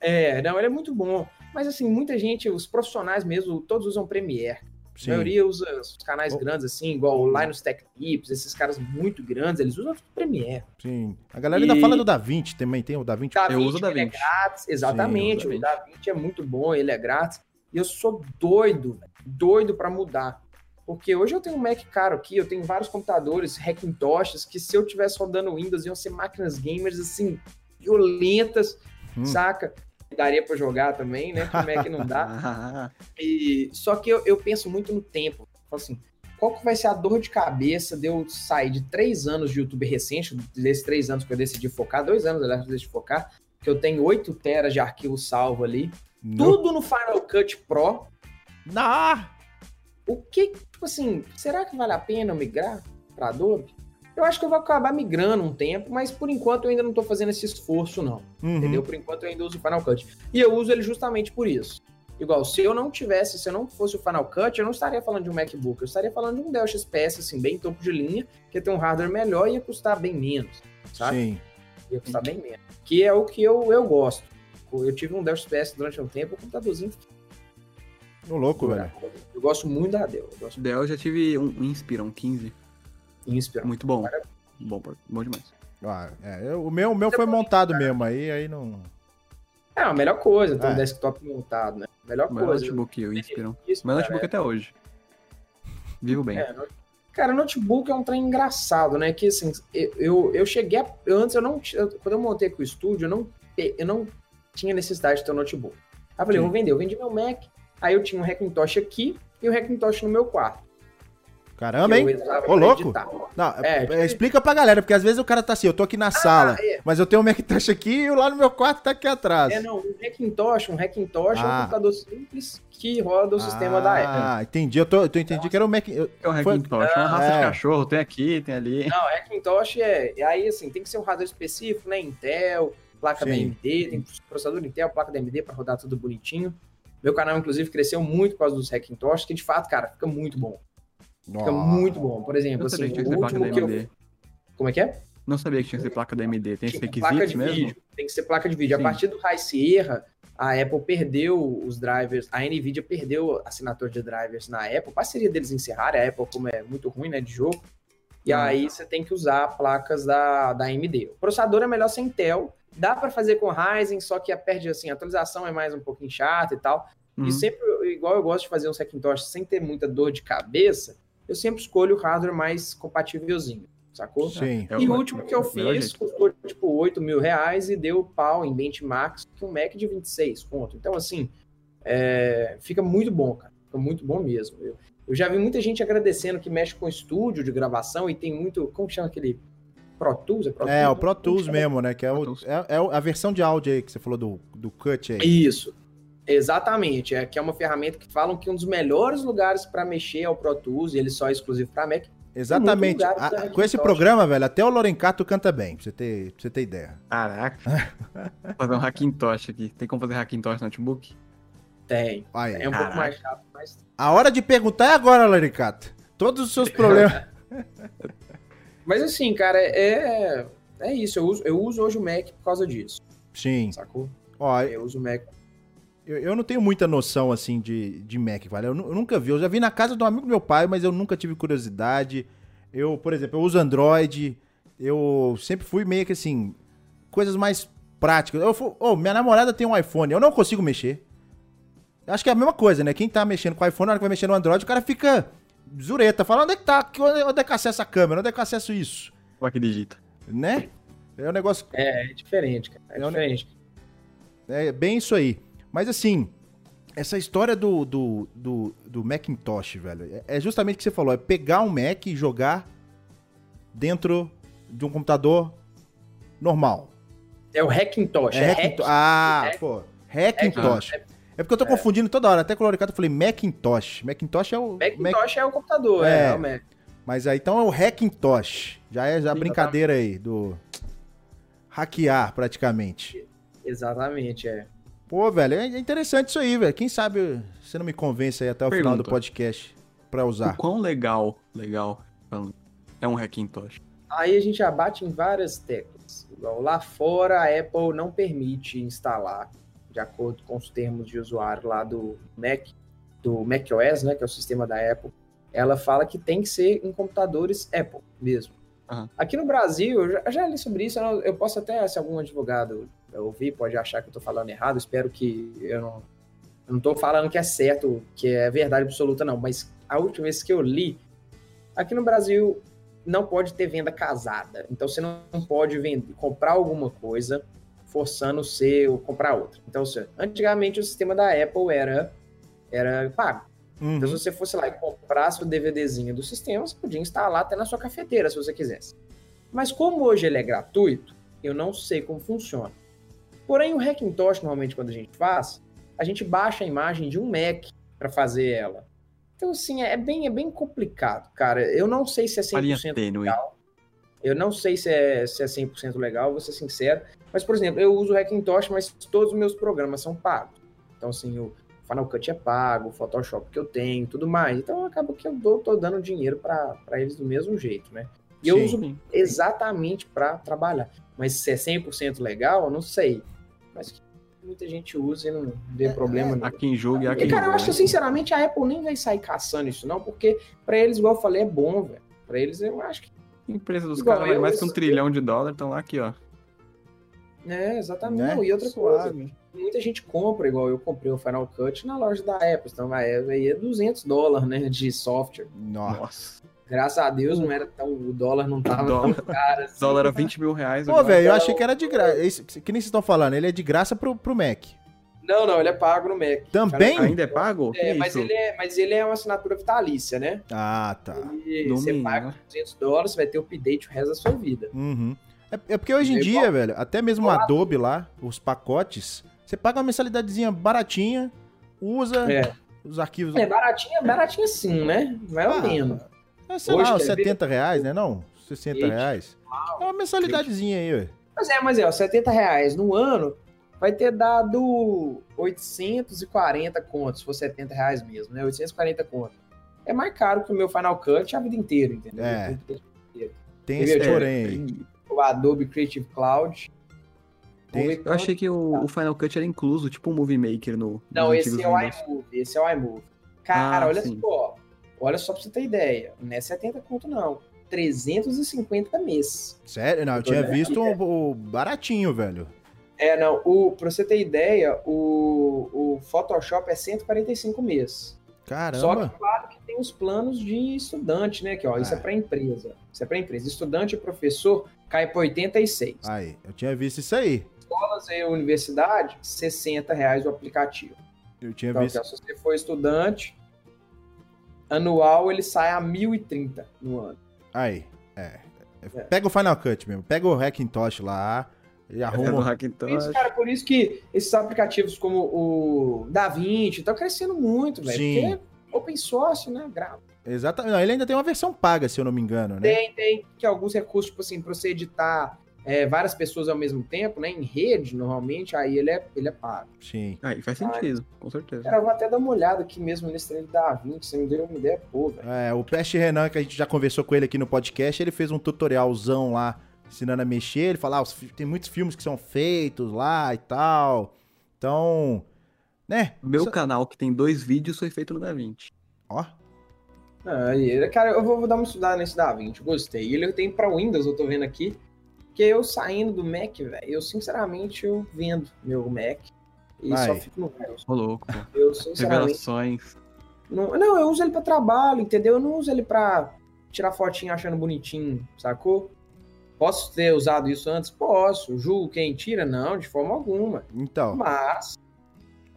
É, não, ele é muito bom. Mas assim, muita gente, os profissionais mesmo, todos usam Premiere. A Sim. maioria usa os canais Oh. grandes, assim, igual o Linus Tech Tips, esses caras muito grandes, eles usam Premiere. Sim. A galera ainda E- fala do Da Vinci também, tem o Da Vinci. Da Eu uso o ele é DaVinci. grátis, exatamente. Sim, eu uso o DaVinci é muito bom, ele é grátis. E eu sou doido, doido pra mudar. Porque hoje eu tenho um Mac caro aqui, eu tenho vários computadores, Hackintoshes, que se eu tivesse rodando Windows, iam ser máquinas gamers, assim, violentas, Hum. saca? Daria pra jogar também, né? Como é que não dá? [LAUGHS] E, só que eu, eu penso muito no tempo. Assim, qual que vai ser a dor de cabeça de eu sair de três anos de YouTube recente, desses três anos que eu decidi focar, dois anos, aliás, eu decidi focar, que eu tenho 8 teras de arquivo salvo ali, No... tudo no Final Cut Pro. Ah! O que, tipo assim, será que vale a pena eu migrar para Adobe? Eu acho que eu vou acabar migrando um tempo, mas por enquanto eu ainda não tô fazendo esse esforço, não. Uhum. Entendeu? Por enquanto eu ainda uso o Final Cut. E eu uso ele justamente por isso. Igual, se eu não tivesse, se eu não fosse o Final Cut, eu não estaria falando de um MacBook, eu estaria falando de um Dell XPS, assim, bem topo de linha, que ia ter um hardware melhor e ia custar bem menos, sabe? Sim. Ia custar bem menos. Que é o que eu, eu gosto. Eu tive um Dell XPS durante um tempo, o computadorzinho Ô, louco, velho. Eu gosto muito da Dell. Dell eu já tive um Inspiron 15. De Inspiron. Muito bom. Bom, bom demais. Ah, é, eu- o meu, o meu foi montado mesmo, aí, aí não. É a melhor coisa, ter É. um desktop montado, né? Melhor O meu coisa. notebook, o Inspiron. Isso, Meu cara, notebook até hoje. Vivo bem. É, Cara, notebook é um trem engraçado, né? Que assim, eu, eu, eu cheguei. A, eu, antes eu não. eu- quando eu montei com o estúdio, eu não, eu não tinha necessidade de ter um notebook. Aí eu falei, Sim. eu vou vender. Eu vendi meu Mac. Aí eu tinha um Hackintosh aqui e um Hackintosh no meu quarto. Caramba, que hein? Ô, pra louco. Não, É, é, tipo- explica pra galera, porque às vezes o cara tá assim, eu tô aqui na sala, é. mas eu tenho um Macintosh aqui e o lá no meu quarto tá aqui atrás. É, não, um Hackintosh, um Hackintosh é um Ah. computador simples que roda o sistema da Apple. Ah, entendi. Eu, tô, eu tô- entendi que era o Mac. eu- É um Foi- Hackintosh, uma raça É. de cachorro. Tem aqui, tem ali. Não, Hackintosh é. e Aí, assim, tem que ser um hardware específico, né? Intel, placa da Sim. AMD, tem processador Intel, placa da AMD para rodar tudo bonitinho. Meu canal, inclusive, cresceu muito por causa dos Hackintosh, que de fato, cara, fica muito bom. Fica muito bom. Por exemplo, assim, o último que eu. Como é que é? Não sabia que tinha que ser placa da AMD. Tem requisitos de mesmo? vídeo. Tem que ser placa de vídeo. Sim. A partir do High Sierra, a Apple perdeu os drivers, a Nvidia perdeu a assinatura de drivers na Apple. Parceria deles encerraram, a Apple, como é muito ruim, né, de jogo. E Ah. aí você tem que usar placas da, da AMD. O processador é melhor sem Intel. Dá para fazer com Ryzen, só que a perde assim, a atualização é mais um pouquinho chata e tal. Uhum. E sempre, igual eu gosto de fazer um Hackintosh sem ter muita dor de cabeça, eu sempre escolho o hardware mais compatívelzinho, sacou? Sim. É e o o- último que eu melhor fiz custou tipo 8 mil reais e deu pau em benchmarks que um Mac de 26 conto. Então, assim, é, fica muito bom, cara. Fica muito bom mesmo. Eu, eu já vi muita gente agradecendo que mexe com estúdio de gravação e tem muito. Como chama aquele? Pro Tools? É, Pro É, Tools? o Pro Tools mesmo, né? Que é, o, é, é a versão de áudio aí que você falou do, do Cut aí. Isso. Exatamente. É que é uma ferramenta que falam que um dos melhores lugares para mexer é o Pro Tools e ele só é exclusivo para Mac. Exatamente. A- pra com esse programa, velho, até o Lorencato canta bem, pra você ter, pra você ter ideia. Caraca. [LAUGHS] Vou fazer um Hackintosh aqui. Tem como fazer Hackintosh no notebook? Tem. Aí, É um Caraca. pouco mais chato, mas. A hora de perguntar é agora, Laricato. Todos os seus problemas. [LAUGHS] Mas assim, cara, é. É isso. Eu uso, eu uso hoje o Mac por causa disso. Sim. Sacou? Ó, Eu uso o Mac. Eu, eu não tenho muita noção, assim, de, de Mac, vale? Eu, eu nunca vi. Eu já vi na casa de um amigo do meu pai, mas eu nunca tive curiosidade. Eu, por exemplo, eu uso Android. Eu sempre fui meio que assim. Coisas mais práticas. Eu, ô, minha namorada tem um iPhone. Eu não consigo mexer. Acho que é a mesma coisa, né? Quem tá mexendo com o iPhone, na hora que vai mexer no Android, o cara fica zureta. Fala, onde é que tá? Onde é que eu acesso a câmera? Onde é que eu acesso isso? Como é que digita? Né? É um negócio É, é diferente, cara. É É um- diferente. É bem isso aí. Mas assim, essa história do, do, do, do Macintosh, velho, é- é justamente o que você falou: é pegar um Mac e jogar dentro de um computador normal. É o Hackintosh. É É, Hackintosh. Hack- Ah, Hack- pô. Hackintosh. É porque eu tô confundindo toda hora. Até com o Loricato eu falei Macintosh. Macintosh é o. Mac- Macintosh é o computador, É. é, é o Mac. Mas aí então é o Hackintosh. Já é já a Sim, brincadeira aí do. Hackear praticamente. Exatamente, é. Pô, velho, é interessante isso aí, velho. Quem sabe você não me convence aí até o final do Pergunta. podcast pra O usar. quão legal, legal, é um Hackintosh? Aí a gente já bate em várias teclas. Lá fora, a Apple não permite instalar, de acordo com os termos de usuário lá do Mac, do macOS, né, que é o sistema da Apple. Ela fala que tem que ser em computadores Apple mesmo. Aham. Aqui no Brasil, eu já, já li sobre isso, eu, eu posso até, se algum advogado ouvir, pode achar que eu tô falando errado, espero que eu não, eu não tô falando que é certo, que é verdade absoluta, não, mas a última vez que eu li, aqui no Brasil não pode ter venda casada. Então você não pode vender, comprar alguma coisa forçando você ou comprar outra. Então, se- antigamente o sistema da Apple era era pago. Uhum. Então, se você fosse lá e comprasse o DVDzinho do sistema, você podia instalar até na sua cafeteira, se você quisesse. Mas como hoje ele é gratuito, eu não sei como funciona. Porém, o Hackintosh, normalmente, quando a gente faz, a gente baixa a imagem de um Mac para fazer ela. Então, assim, é bem, é bem complicado, cara. Eu não sei se é A linha 100% tênue. legal. Eu não sei se é, se é 100% legal, vou ser sincero. Mas, por exemplo, eu uso o Hackintosh, mas todos os meus programas são pagos. Então, assim, o Final Cut é pago, o Photoshop que eu tenho, tudo mais. Então, acaba que eu dou, tô dando dinheiro para eles do mesmo jeito, né? E eu Sim. uso Sim. exatamente para trabalhar. Mas se é 100% legal, eu não sei. Mas que muita gente usa e não dê problema nenhum. Há quem julgue, E, quem cara, eu acho que, sinceramente, a Apple nem vai sair caçando isso, não, porque pra eles, igual eu falei, é bom, velho. Pra eles, eu acho que. Empresa dos caras vale mais que um trilhão de dólares, estão lá aqui, ó. É, exatamente. Né? Não, e outra coisa, Suave. muita gente compra, igual eu comprei o Final Cut na loja da Apple. Então, aí é 200 dólares, né, de software. Nossa. Graças a Deus, não era tão. O dólar não tava Dólar. tão caro assim. Dólar era 20 mil reais. Pô, velho, eu achei que era de graça. Que nem vocês estão falando, ele é de graça pro, pro Mac. Não, não, ele é pago no Mac. Também? Ainda é pago? É, Que mas isso? ele é, mas ele é uma assinatura vitalícia, né? Ah, tá. No você mínimo, paga né? 200 dólares, você vai ter update o resto da sua vida. Uhum. É, é porque hoje em É dia, velho, até mesmo o Adobe lá, os pacotes, você paga uma mensalidadezinha baratinha, usa É. os arquivos. É baratinha, baratinha sim, né? Mais Ah, ou menos. É, sei Hoje, lá, uns quer ver? 70 reais, né? Não, 60 Gente, reais. É uma mensalidadezinha aí, ué. Mas é, mas é, ó, 70 reais no ano vai ter dado 840 contos, se for 70 reais mesmo, né? 840 contos. É mais caro que o meu Final Cut a vida inteira, entendeu? É. Tem Entendeu? esse Tipo, porém aí. O Adobe Creative Cloud. Tem- Eu achei que o, o Final Cut era incluso, tipo um Movie Maker no. Não, esse é o iMovie, esse é o iMovie. Cara, Ah, olha sim. só. Olha só pra você ter ideia. Não é 70 conto, não. 350 mês. Sério? Não, eu tinha visto aqui, o, baratinho, velho. É, não. O, pra você ter ideia, o, o Photoshop é 145 mês. Só Caramba. que, claro, que tem os planos de estudante, né? Que, ó, isso Ah. é pra empresa. Isso é pra empresa. Estudante e professor cai pra 86. Aí, eu tinha visto isso aí. Escolas e universidade, 60 reais o aplicativo. Eu tinha Então, visto. se você for estudante, anual ele sai a 1.030 no ano. Aí, é. Pega o Final Cut mesmo. Pega o Hackintosh lá e É do arruma. Por isso, Hackintosh. cara, por isso que esses aplicativos como o DaVinci estão crescendo muito, velho. Sim. Porque é open source, né? Gra- Exatamente. Ele ainda tem uma versão paga, se eu não me engano, né? Tem, tem que alguns recursos, tipo assim, pra você editar é, várias pessoas ao mesmo tempo, né? Em rede, normalmente, aí ele é, ele é pago. Sim. Aí faz sentido, com certeza. Cara, eu vou até dar uma olhada aqui mesmo nesse treino da 20, você me deu uma ideia, pô, velho. É, o Peste Renan, que a gente já conversou com ele aqui no podcast, ele fez um tutorialzão lá, ensinando a mexer. Ele fala, ah, tem muitos filmes que são feitos lá e tal. Então, né? Meu Isso- canal, que tem dois vídeos, foi feito no DaVinci. Ó, Ah, cara, eu vou, vou dar uma estudada nesse da 20, gostei. Ele tem pra Windows, eu tô vendo aqui. Porque eu saindo do Mac, velho, eu sinceramente eu vendo meu Mac e Vai. só fico no Windows. Ô, louco. Eu sinceramente. Revelações. Não, não, eu uso ele pra trabalho, entendeu? Eu não uso ele pra tirar fotinho achando bonitinho, sacou? Posso ter usado isso antes? Posso. Julgo quem tira? Não, de forma alguma. então. Mas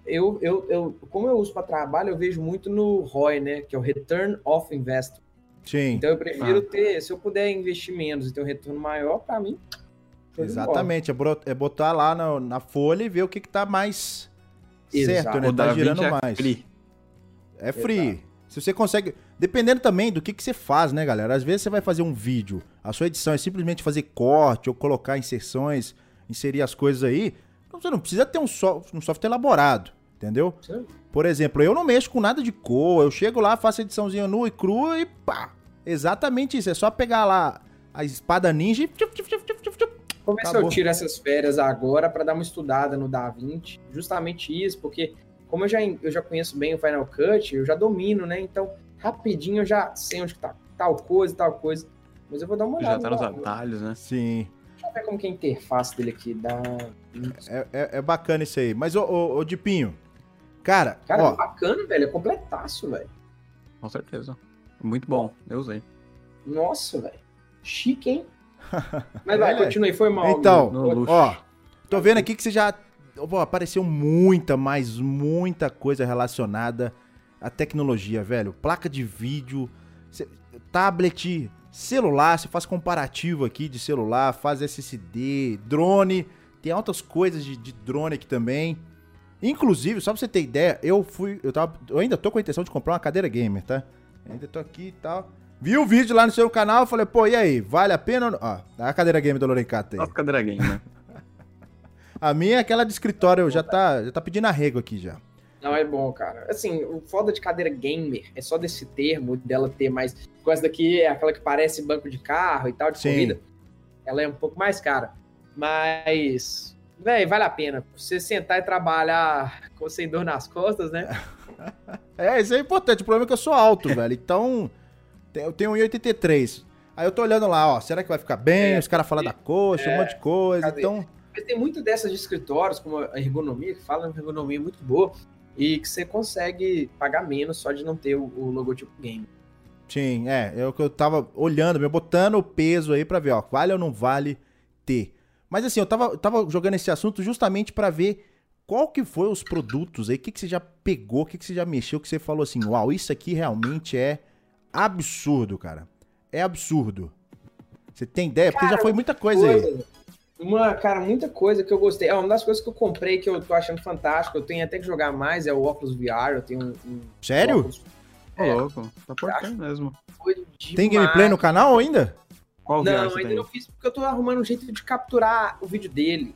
eu, eu, eu, como eu uso para trabalho, eu vejo muito no ROI, né? Que é o Return of Investment. Sim, Então eu prefiro Ah. ter, se eu puder investir menos e ter um retorno maior, para mim. exatamente. É é botar lá na, na folha e ver o que, que tá mais Exato. certo, né? O Tá girando é mais. free. É free. Se você consegue. Dependendo também do que, que você faz, né, galera? Às vezes você vai fazer um vídeo, a sua edição é simplesmente fazer corte ou colocar inserções, inserir as coisas aí. Então você não precisa ter um, so- um software elaborado, entendeu? Sim. Por exemplo, eu não mexo com nada de cor, eu chego lá, faço ediçãozinha nua e crua e pá. Exatamente isso. É só pegar lá a espada ninja e. tchup, tchup, tchup, ver se Acabou. eu tiro essas férias agora para dar uma estudada no DaVinci. Justamente isso, porque como eu já, eu já conheço bem o Final Cut, eu já domino, né? Então, rapidinho eu já sei onde que tá tal coisa, tal coisa. Mas eu vou dar uma olhada. Já tá no nos atalhos, né? Sim. Deixa eu ver como que é a interface dele aqui. Da... É, é- é bacana isso aí. Mas, ô, ô, ô Dipinho, cara, Cara, ó, é bacana, velho. É completaço, velho. Com certeza. Muito bom, eu usei. Nossa, velho. Chique, hein? [LAUGHS] Mas vai, É. continue. Foi mal. Então. Ó, tô vendo aqui que você já. Ó, apareceu muita, mas muita coisa relacionada à tecnologia, velho. Placa de vídeo, tablet, celular, você faz comparativo aqui de celular, faz SSD, drone. Tem altas coisas de, de drone aqui também. Inclusive, só pra você ter ideia, eu fui. Eu, tava, eu ainda tô com a intenção de comprar uma cadeira gamer, tá? Ainda tô aqui e tal. Vi o vídeo lá no seu canal, falei, pô, e aí, vale a pena ou não? Ó, a cadeira gamer do Lorencato aí. Nossa, cadeira game, né? [LAUGHS] A minha é aquela de escritório, já tá, já tá pedindo arrego aqui já. Não, é bom, cara. Assim, o foda de cadeira gamer é só desse termo, dela ter mais. Com essa daqui é aquela que parece banco de carro e tal, de Sim. corrida. Ela é um pouco mais cara. Mas. Véi, vale a pena. Você sentar e trabalhar com sem dor nas costas, né? [LAUGHS] É, isso é importante. O problema é que eu sou alto, [LAUGHS] velho. Então, eu tenho 1,83. Aí eu tô olhando lá, ó, será que vai ficar bem? É. Os caras falam da coxa, um monte de coisa. Cadê? Então, Mas tem muito dessas de escritórios, como a ergonomia, que fala uma ergonomia muito boa. E que você consegue pagar menos só de não ter o, o logotipo game. sim, é, é o que eu tava olhando, meu, botando o peso aí pra ver, ó, vale ou não vale ter. Mas assim, eu tava, eu tava jogando esse assunto justamente pra ver qual que foi os produtos aí, o que, que você já pegou, o que, que você já mexeu, que você falou assim, uau, isso aqui realmente é absurdo, cara. É absurdo. Você tem ideia? Porque já foi muita coisa aí. Uma, cara, muita coisa que eu gostei. É uma das coisas que eu comprei que eu tô achando fantástico. Eu tenho até que jogar mais, é o óculos VR. Eu tenho um. um Sério? óculos- É. louco. Tá portando mesmo. foi Tem gameplay no canal ainda? Qual Não, ainda tem? não fiz porque eu tô arrumando um jeito de capturar o vídeo dele.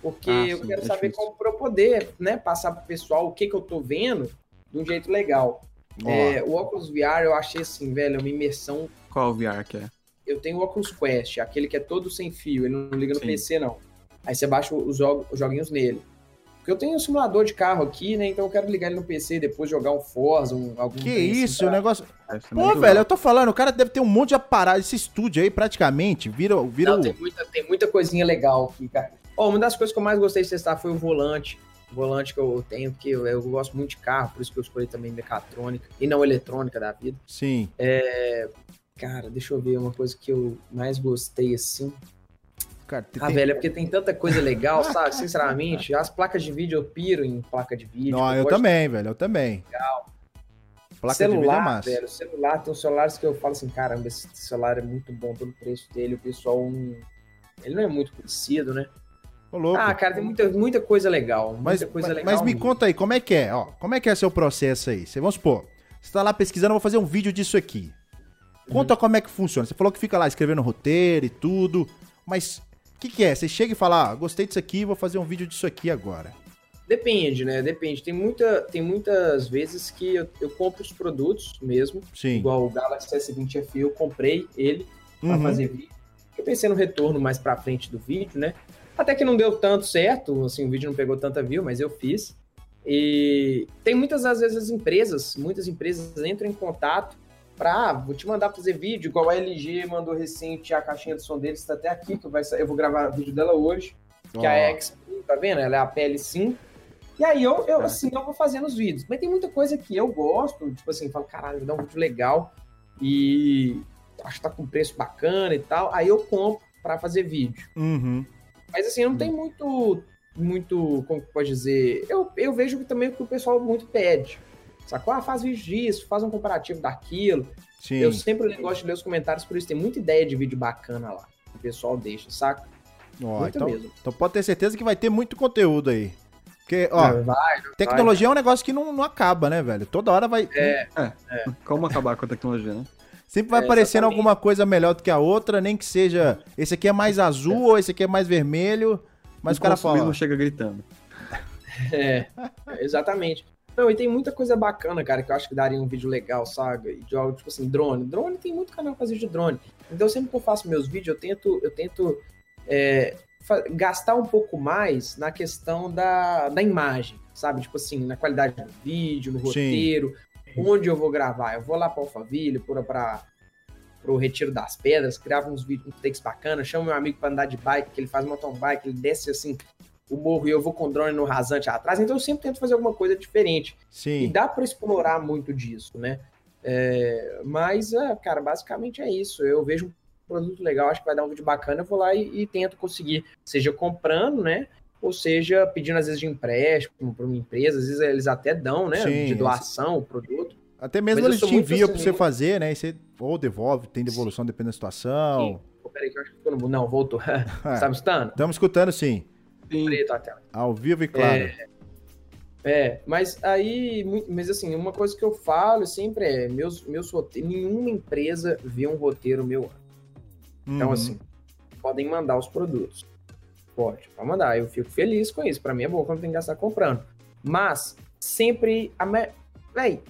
Porque Ah, eu sim, quero é saber difícil. como pra eu poder, né, passar pro pessoal o que que eu tô vendo de um jeito legal. É, o óculos VR eu achei assim, velho, uma imersão. Qual VR que é? Eu tenho o Oculus Quest, aquele que é todo sem fio, ele não liga no Sim. PC, não. Aí você baixa os, jo- os joguinhos nele. Porque eu tenho um simulador de carro aqui, né? Então eu quero ligar ele no PC e depois jogar um Forza, um, algum que assim isso, pra- o negócio. Pô, velho, eu tô falando, o cara deve ter um monte de aparato. Esse estúdio aí, praticamente, vira. vira Não, o- tem muita, tem muita coisinha legal aqui, cara. Ó, uma das coisas que eu mais gostei de testar foi o volante. O volante que eu tenho, porque eu, eu gosto muito de carro, por isso que eu escolhi também mecatrônica e não eletrônica da vida. Sim. Cara, deixa eu ver uma coisa que eu mais gostei assim. Cara, Ah, tem- velho, é porque tem tanta coisa legal, sabe? Sinceramente, as placas de vídeo eu piro em placa de vídeo. Não, eu gosto também, velho, eu também. Placa celular, de vídeo é massa. velho, celular, tem uns celulares que eu falo assim, caramba, esse celular é muito bom pelo preço dele, o pessoal não- ele não é muito conhecido, né? Ô. Ah, cara, tem muita, muita coisa legal, muita mas, coisa mas- legal. mas me mesmo. conta aí, como é que é? Ó, como é que é seu processo aí? Você, vamos supor, você tá lá pesquisando, eu vou fazer um vídeo disso aqui. Uhum. Conta como é que funciona. Você falou que fica lá escrevendo roteiro e tudo, mas que, que é? Você chega e fala, ah, gostei disso aqui, vou fazer um vídeo disso aqui agora. Depende, né? Depende. Tem, muita, tem muitas vezes que eu, eu compro os produtos mesmo. Sim. Igual o Galaxy S20 FE, eu comprei ele pra Uhum. fazer vídeo. Eu pensei no retorno mais pra frente do vídeo, né? Até que não deu tanto certo, assim, o vídeo não pegou tanta view, mas eu fiz. E tem muitas, às vezes, as empresas, muitas empresas entram em contato pra, ah, vou te mandar fazer vídeo, igual a LG mandou recente a caixinha de som deles, tá até aqui, que vai, eu vou gravar vídeo dela hoje, que é a. X, tá vendo? Ela é a PL5. E aí eu, eu assim, eu vou fazendo os vídeos. Mas tem muita coisa que eu gosto, tipo assim, falo, caralho, dá um vídeo legal e acho que tá com preço bacana e tal. Aí eu compro pra fazer vídeo. Uhum. Mas assim, não tem muito, muito, como que pode dizer? Eu, eu vejo que também o que o pessoal muito pede. Sacou? Ah, faz vídeo disso, faz um comparativo daquilo. Sim. Eu sempre gosto de ler os comentários, por isso tem muita ideia de vídeo bacana lá. que O pessoal deixa, saca? Ó, muito então, mesmo. então pode ter certeza que vai ter muito conteúdo aí. Porque, ó, Não, vai, tecnologia é um negócio que não, não acaba, né, velho? Toda hora vai. É, Como acabar com a tecnologia, né? Sempre vai É, aparecendo exatamente. alguma coisa melhor do que a outra, nem que seja. Esse aqui é mais azul ou esse aqui é mais vermelho. Mas o cara fala. chega gritando. É, exatamente. Não, e tem muita coisa bacana, cara, que eu acho que daria um vídeo legal, sabe? E De algo, tipo assim, drone. Drone tem muito canal que faz vídeo de drone. Então, sempre que eu faço meus vídeos, eu tento, eu tento é, gastar um pouco mais na questão da, da imagem, sabe? Tipo assim, na qualidade do vídeo, no Sim. roteiro, onde eu vou gravar. Eu vou lá pra Alphaville, para pro Retiro das Pedras, gravo uns vídeos, uns takes bacanas, chamo meu amigo pra andar de bike, que ele faz mountain bike, ele desce assim o morro e eu vou com o drone no rasante atrás, então eu sempre tento fazer alguma coisa diferente. E Sim. dá para explorar muito disso, né? É, mas, é, cara, basicamente é isso. Eu vejo um produto legal, acho que vai dar um vídeo bacana, eu vou lá e, e tento conseguir, seja comprando, né? Ou seja, pedindo às vezes de empréstimo para uma empresa, às vezes eles até dão, né? Sim, de doação o produto. Até mesmo Mas eles te enviam pra assim, você muito- fazer, né? E você ou devolve, tem devolução dependendo da situação. Pô, Peraí, que eu acho que ficou no... Não, voltou. Você [LAUGHS] tá me escutando? Estamos escutando sim. Sim. A tela. Ao vivo e claro. É, mas aí, mas assim, uma coisa que eu falo sempre é, meus, meus roteiros, nenhuma empresa vê um roteiro meu. Então, Uhum. assim, podem mandar os produtos. Pode, pode mandar. Eu fico feliz com isso. Pra mim é bom quando tem que gastar comprando. Mas, sempre, a me... véi,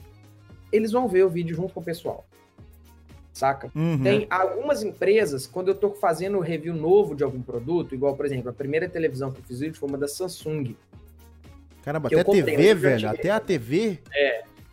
eles vão ver o vídeo junto com o pessoal. Saca? Uhum. Tem algumas empresas, quando eu tô fazendo review novo de algum produto, igual, por exemplo, a primeira televisão que eu fiz vídeo foi uma da Samsung. Caramba, eu até comprei, TV, eu velho. Até a TV.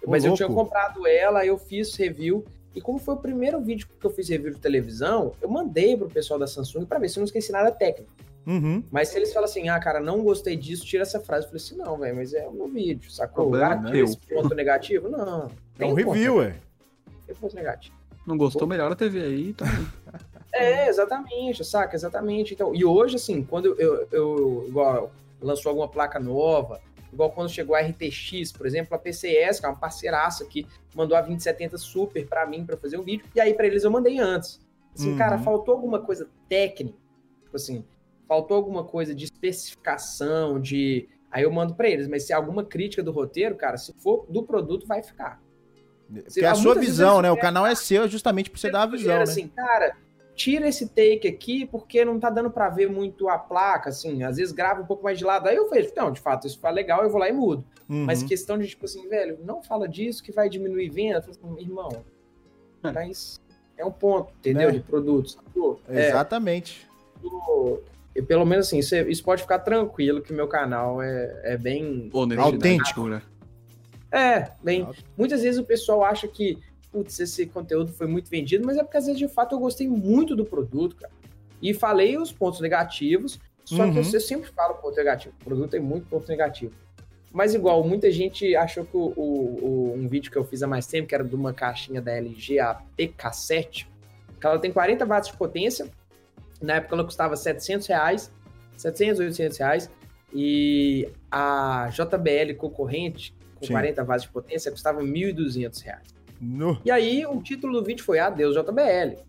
Ô, Mas eu louco. tinha comprado ela, eu fiz review. E como foi o primeiro vídeo que eu fiz review de televisão, eu mandei pro pessoal da Samsung pra ver se eu não esqueci nada técnico. Uhum. Mas se eles falam assim, ah, cara, não gostei disso, tira essa frase. Eu falei assim, não, velho, mas é o meu vídeo, sacou? Problema Ah, tira meu. esse ponto negativo? Não. É um review, ué. Ponto, tem ponto negativo. Não gostou, melhor a TV aí. Tá... [LAUGHS] É, exatamente, saca? Exatamente. Então, e hoje, assim, quando eu, eu igual, lançou alguma placa nova, igual quando chegou a RTX, por exemplo, a PCS, que é uma parceiraça que mandou a 2070 Super pra mim pra fazer o vídeo, e aí pra eles eu mandei antes. Assim, Uhum. cara, faltou alguma coisa técnica, tipo assim, faltou alguma coisa de especificação, de. Aí eu mando pra eles, mas se alguma crítica do roteiro, cara, se for do produto, vai ficar. Porque é a sua visão, né? O canal é seu justamente pra você dar a Eles visão, né? assim, cara, tira esse take aqui porque não tá dando pra ver muito a placa, assim, às vezes grava um pouco mais de lado. Aí eu vejo, não, de fato, isso foi legal, eu vou lá e mudo. Uhum. Mas questão de, tipo assim, velho, não fala disso que vai diminuir venda. Eu falo assim, irmão, É. mas é um ponto, entendeu? Né? De produtos. sacou? É, Exatamente. eu- pelo menos assim, isso, isso pode ficar tranquilo que meu canal é, é bem. Honestidade Autêntico. pura. É, bem. Muitas vezes o pessoal acha que, putz, esse conteúdo foi muito vendido, mas é porque às vezes de fato eu gostei muito do produto, cara. E falei os pontos negativos, só Uhum. que eu, eu sempre falo ponto negativo. O produto tem muito ponto negativo. Mas igual, muita gente achou que o, o- o- um vídeo que eu fiz há mais tempo, que era de uma caixinha da LG, a PK7, que ela tem 40 watts de potência. Na época ela custava 700 reais, 700, 800 reais. E a JBL concorrente, com Sim. 40 watts de potência, custava 1.200 reais. No... E aí o título do vídeo foi Adeus JBL.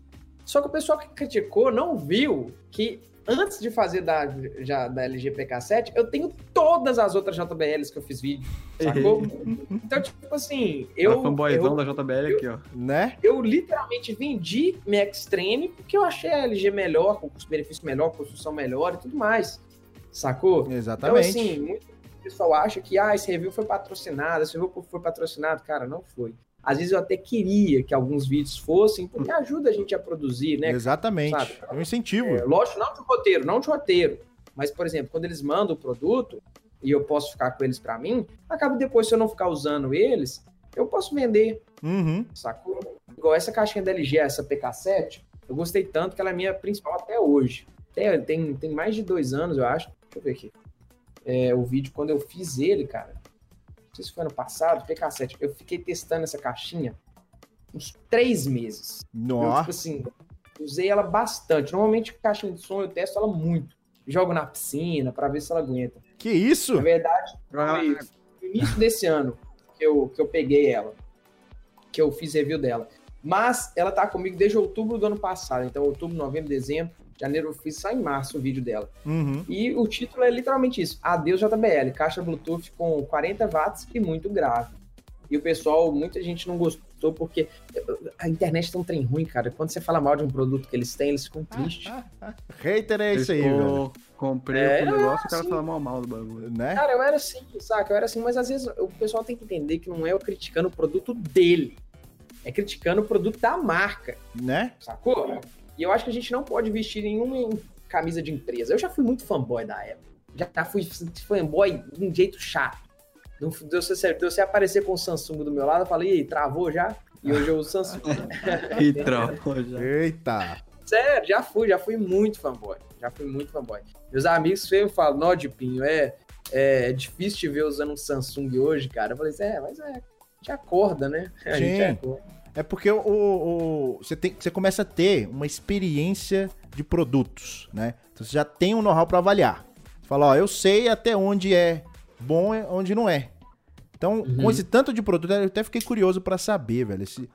Só que o pessoal que criticou não viu que antes de fazer da, já, da LG PK7, eu tenho todas as outras JBLs que eu fiz vídeo, sacou? [LAUGHS] então, tipo assim, eu... Eu, fanboyzão eu, da JBL aqui, ó. Né? eu literalmente vendi minha Extreme porque eu achei a LG melhor, com custo-benefício melhor, construção melhor e tudo mais, sacou? Exatamente. Então, assim, muito pessoal acha que ah, esse review foi patrocinado, esse review foi patrocinado. Cara, não foi. Às vezes eu até queria que alguns vídeos fossem, porque ajuda a gente a produzir, né? Exatamente. sabe? É um incentivo. É, lógico, não de roteiro, não de roteiro. Mas, por exemplo, quando eles mandam o produto e eu posso ficar com eles para mim, acaba depois, se eu não ficar usando eles, eu posso vender, Uhum. sacou? Igual essa caixinha da LG, essa PK7, eu gostei tanto que ela é minha principal até hoje. Tem, tem, tem mais de dois anos, eu acho. Deixa eu ver aqui. É, o vídeo, quando eu fiz ele, cara, não sei se foi ano passado, PK7, eu fiquei testando essa caixinha uns três meses. Eu, Nó. tipo assim, usei ela bastante. Normalmente, caixinha de som, eu testo ela muito. Jogo na piscina para ver se ela aguenta. Que isso? Na verdade, foi no início desse ano que eu, que eu peguei ela. Que eu fiz review dela. Mas ela tá comigo desde outubro do ano passado. Então, outubro, novembro, dezembro, janeiro, eu fiz só em março o vídeo dela. Uhum. E o título é literalmente isso: Adeus JBL, caixa Bluetooth com 40 watts e muito grave. E o pessoal, muita gente não gostou porque a internet tem um trem ruim, cara. Quando você fala mal de um produto que eles têm, eles ficam tristes. [LAUGHS] Hater é isso aí, velho. comprei É, o negócio e o cara sim. fala mal mal do bagulho. Né? Cara, eu era assim, saca? Eu era assim, mas às vezes o pessoal tem que entender que não é eu criticando o produto dele. É criticando o produto da marca, Né? sacou? E eu acho que a gente não pode vestir nenhuma camisa de empresa. Eu já fui muito fanboy da Apple. Já fui fanboy de um jeito chato. Não- Deu você, deu você aparecer com o Samsung do meu lado, eu falei, "Ih, travou já? E hoje eu uso Samsung. [LAUGHS] E travou já. Eita. Sério, já fui, já fui muito fanboy. Já fui muito fanboy. Meus amigos sempre falam, nó de pinho, é, é difícil te ver usando um Samsung hoje, cara. Eu falei, é, mas é, a gente acorda, né? [LAUGHS] A gente Sim. acorda. É porque o, o- você, tem, você começa a ter uma experiência de produtos, né? Então você já tem um know-how para avaliar. Você fala, ó, eu sei até onde é bom e onde não é. Então, Uhum. com esse tanto de produto, eu até fiquei curioso para saber, velho, se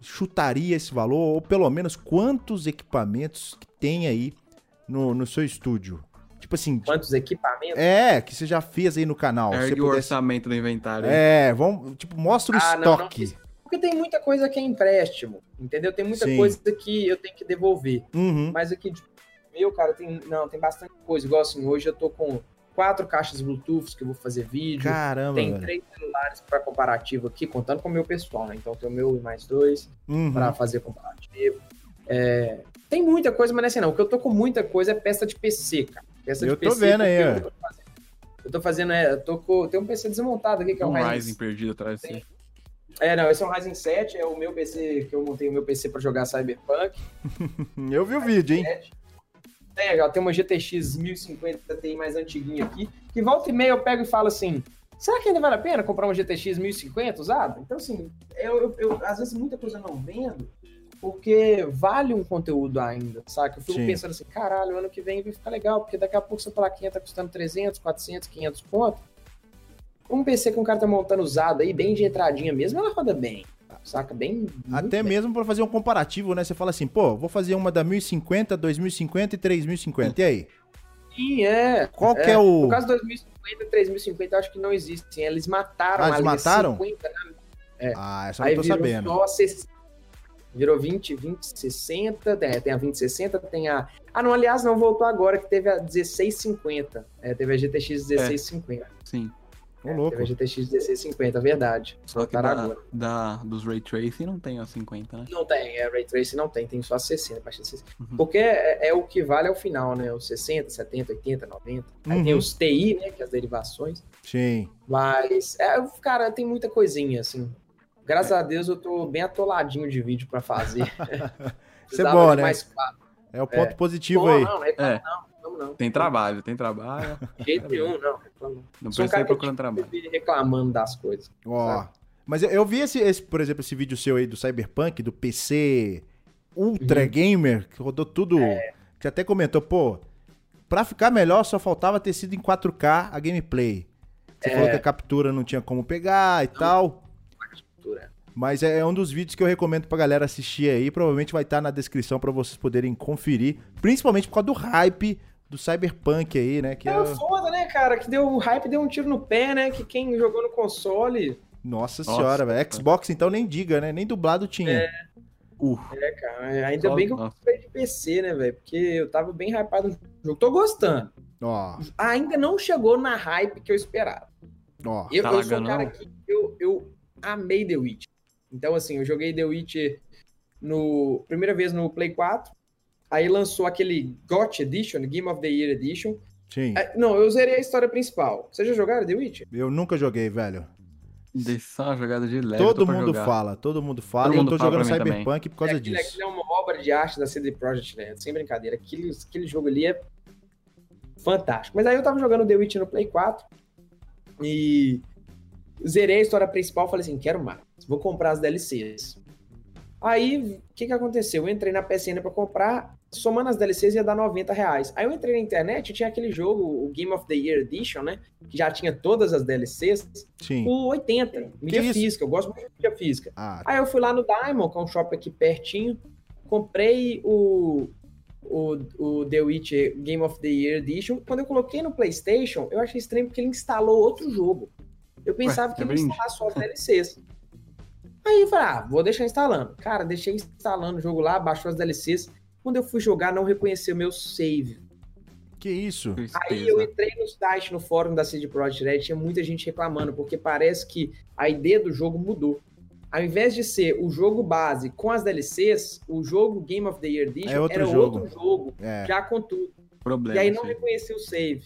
chutaria esse valor, ou pelo menos quantos equipamentos que tem aí no, no seu estúdio. Tipo assim, Quantos equipamentos? é, que você já fez aí no canal. Ergue o pudesse- orçamento do inventário. aí. É, vamos, tipo, mostra o Ah, não, não estoque. fiz. Porque tem muita coisa que é empréstimo, entendeu? Tem muita Sim. coisa que eu tenho que devolver. Uhum. Mas aqui, tipo, meu, cara, tem, não, tem bastante coisa. Igual assim, hoje eu tô com quatro caixas Bluetooth que eu vou fazer vídeo. Caramba, Tem velho. três celulares para comparativo aqui, contando com o meu pessoal, né? Então tem o meu e mais dois Uhum. para fazer comparativo. É, tem muita coisa, mas não é assim não. O que eu tô com muita coisa é peça de PC, cara. Peça Eu de tô PC. vendo aí, ó. Eu tô fazendo, eu tô fazendo, é, eu tô com, tem um PC desmontado aqui que é Tem um um Ryzen. Perdido atrás de você. É, não, esse é um Ryzen 7, é o meu PC que eu montei o meu PC para jogar Cyberpunk. [LAUGHS] Eu vi o vídeo, hein? Tem, ó, tem uma GTX 1050 Ti mais antiguinha aqui, que volta e meia eu pego e falo assim, será que ainda vale a pena comprar uma GTX 1050 usada? Então, assim, eu, eu- eu- às vezes muita coisa eu não vendo, porque vale um conteúdo ainda, saca? Eu fico Sim. pensando assim, caralho, ano que vem vai ficar legal, porque daqui a pouco sua plaquinha tá custando 300, 400, 500 pontos. Um PC cara tá montando usado aí, bem de entradinha mesmo, ela roda bem, saca? Bem. Até bem. mesmo pra fazer um comparativo, né? Você fala assim, pô, vou fazer uma da 1050, 2050 e 3050. E aí? Sim, é. Qual que é o. No caso 2050 e 3050, eu acho que não existem. Eles mataram Ah, a eles linha mataram? 50, né? Ah, essa eu Aí não tô virou sabendo. só 60. Virou 20, 20, 60, tem, tem a 2060, tem a... Ah, não, aliás, não, voltou agora, que teve a 1650. É, teve a GTX 1650. Sim. Ô, louco. Teve a GTX 1650, verdade. Só que da, da- dos Ray Tracing não tem a 50, né? Não tem, é, Ray Tracing não tem, tem só a 60, a partir de 60. Uhum. Porque é, é o que vale ao final, né? Os 60, 70, 80, 90. Aí tem Uhum. os TI, né? Que é as derivações. Sim. Mas, é, cara, tem muita coisinha, assim. Graças a Deus eu tô bem atoladinho de vídeo pra fazer. [LAUGHS] Isso é bom, né? Mais. É o ponto positivo Bom, aí. Não, não reclamo É. não, reclamo não. Tem trabalho, tem trabalho. De jeito nenhum, não. reclamo Não precisa ir procurando trabalho. reclamando das coisas. Ó. sabe? Mas eu, vi esse, esse, por exemplo, esse vídeo seu aí do Cyberpunk, do PC Ultra Uhum. Gamer, que rodou tudo. É. Que até comentou, pô, pra ficar melhor só faltava ter sido em 4K a gameplay. Você É. falou que a captura não tinha como pegar e tal. Cultura. Mas é, é um dos vídeos que eu recomendo pra galera assistir aí. Provavelmente vai estar na descrição pra vocês poderem conferir. Principalmente por causa do hype do Cyberpunk aí, né? Que é, é... foda, né, cara? Que deu o hype deu um tiro no pé, né? Que quem jogou no console. Nossa, Nossa senhora, velho. Xbox então nem diga, né? Nem dublado tinha. É. Uh. É, cara. Ainda Só, bem que eu comprei de PC, né, velho? Porque eu tava bem hypado no jogo. Tô gostando. Ó. Ainda não chegou na hype que eu esperava. Ó. Eu, tá eu sou um cara que eu, eu amei The Witch. Então, assim, eu joguei The Witch no primeira vez no Play 4. Aí lançou aquele GOT Edition, Game of the Year Edition. Sim. É, não, eu zerei a história principal. Você já jogaram The Witch? Eu nunca joguei, velho. Dei só uma jogada de leve. Todo mundo jogar. fala, todo mundo fala. Todo eu mundo tô jogando Cyberpunk por causa é, disso. Aquilo é uma obra de arte da CD Projekt Red, sem brincadeira. Aquele, aquele jogo ali é fantástico. Mas aí eu tava jogando The Witch no Play 4 e zerei a história principal, falei assim, quero mais, vou comprar as DLCs. Aí, o que que aconteceu? Eu entrei na PSN para comprar, somando as DLCs ia dar 90 reais. Aí eu entrei na internet e tinha aquele jogo, o Game of the Year Edition, né? Que já tinha todas as DLCs, Sim. por 80, mídia física. Eu gosto muito de mídia física. Ah. Aí eu fui lá no Diamond, que é um shopping aqui pertinho, comprei o, o, o The Witch Game of the Year Edition. Quando eu coloquei no PlayStation, eu achei estranho porque ele instalou outro jogo. Eu pensava Ué, que ele ia instalar só as DLCs. Aí eu falei, ah, vou deixar instalando. Cara, deixei instalando o jogo lá, baixou as DLCs. Quando eu fui jogar, não reconheceu meu save. Que isso? Aí eu entrei no site, no fórum da CD Projekt Red, tinha muita gente reclamando, porque parece que a ideia do jogo mudou. Ao invés de ser o jogo base com as DLCs, o jogo Game of the Year Edition é outro era jogo. outro jogo, é. já com tudo. Problema, e aí não reconheceu o save.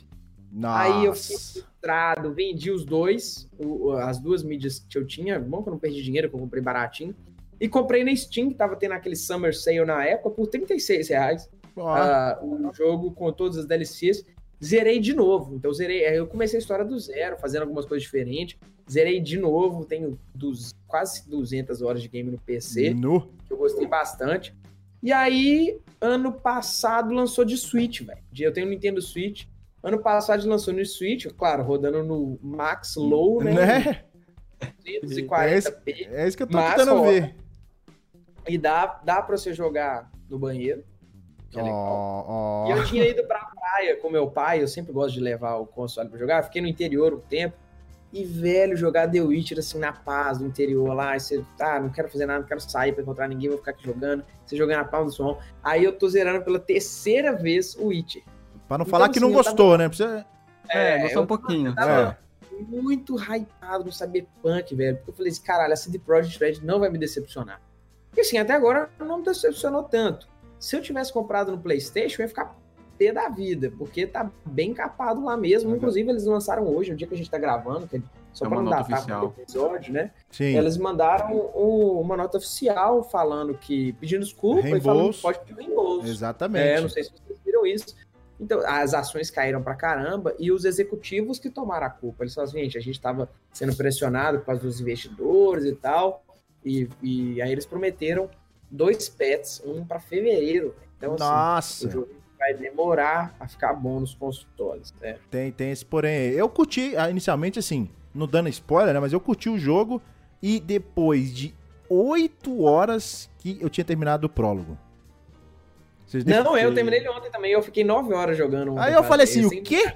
Nossa. Aí eu fiquei frustrado, vendi os dois, o, as duas mídias que eu tinha. Bom que eu não perdi dinheiro, que eu comprei baratinho. E comprei na Steam, que tava tendo aquele Summer Sale na época, por 36 reais. Uh, o jogo com todas as DLCs. Zerei de novo. Então, zerei. Eu comecei a história do zero, fazendo algumas coisas diferentes. Zerei de novo. Tenho dos, quase 200 horas de game no PC. No. Que eu gostei bastante. E aí, ano passado lançou de Switch, velho. Eu tenho um Nintendo Switch. Ano passado lançou no Switch, claro, rodando no Max Low, né? né? 240p. É, é isso que eu tô tentando ver. E dá, dá pra você jogar no banheiro. Que é oh, oh. E eu tinha ido pra praia com meu pai, eu sempre gosto de levar o console pra jogar. Fiquei no interior um tempo. E, velho, jogar The Witcher assim na paz do interior lá. E você, tá, não quero fazer nada, não quero sair pra encontrar ninguém, vou ficar aqui jogando. Você jogando na palma do som. Aí eu tô zerando pela terceira vez o Witcher. Pra não então, falar que não assim, gostou, tava... né? Precisa... É, é gostou um pouquinho. Tava é. muito hypado no Cyberpunk, velho. Porque eu falei assim, caralho, a CD Projekt Red não vai me decepcionar. E assim, até agora não me decepcionou tanto. Se eu tivesse comprado no PlayStation, eu ia ficar pé da vida, porque tá bem capado lá mesmo. Uhum. Inclusive, eles lançaram hoje, no dia que a gente tá gravando, que é só é pra não datar o episódio, né? Sim. Eles mandaram o, uma nota oficial falando que, pedindo desculpa reembolso. e falando que pode pedir reembolso. Exatamente. É, não sei se vocês viram isso. Então, as ações caíram pra caramba e os executivos que tomaram a culpa. Eles falaram assim, gente, a gente estava sendo pressionado por causa dos investidores e tal, e, e aí eles prometeram dois pets, um para fevereiro. Então, assim, Nossa! o jogo vai demorar a ficar bom nos consultórios. Né? Tem, tem esse porém. Eu curti, ah, inicialmente, assim, não dando spoiler, né? Mas eu curti o jogo e depois de oito horas que eu tinha terminado o prólogo. Vocês não, eu terminei ele ontem também. Eu fiquei nove horas jogando. Ontem, Aí eu cara. falei assim, eu o quê?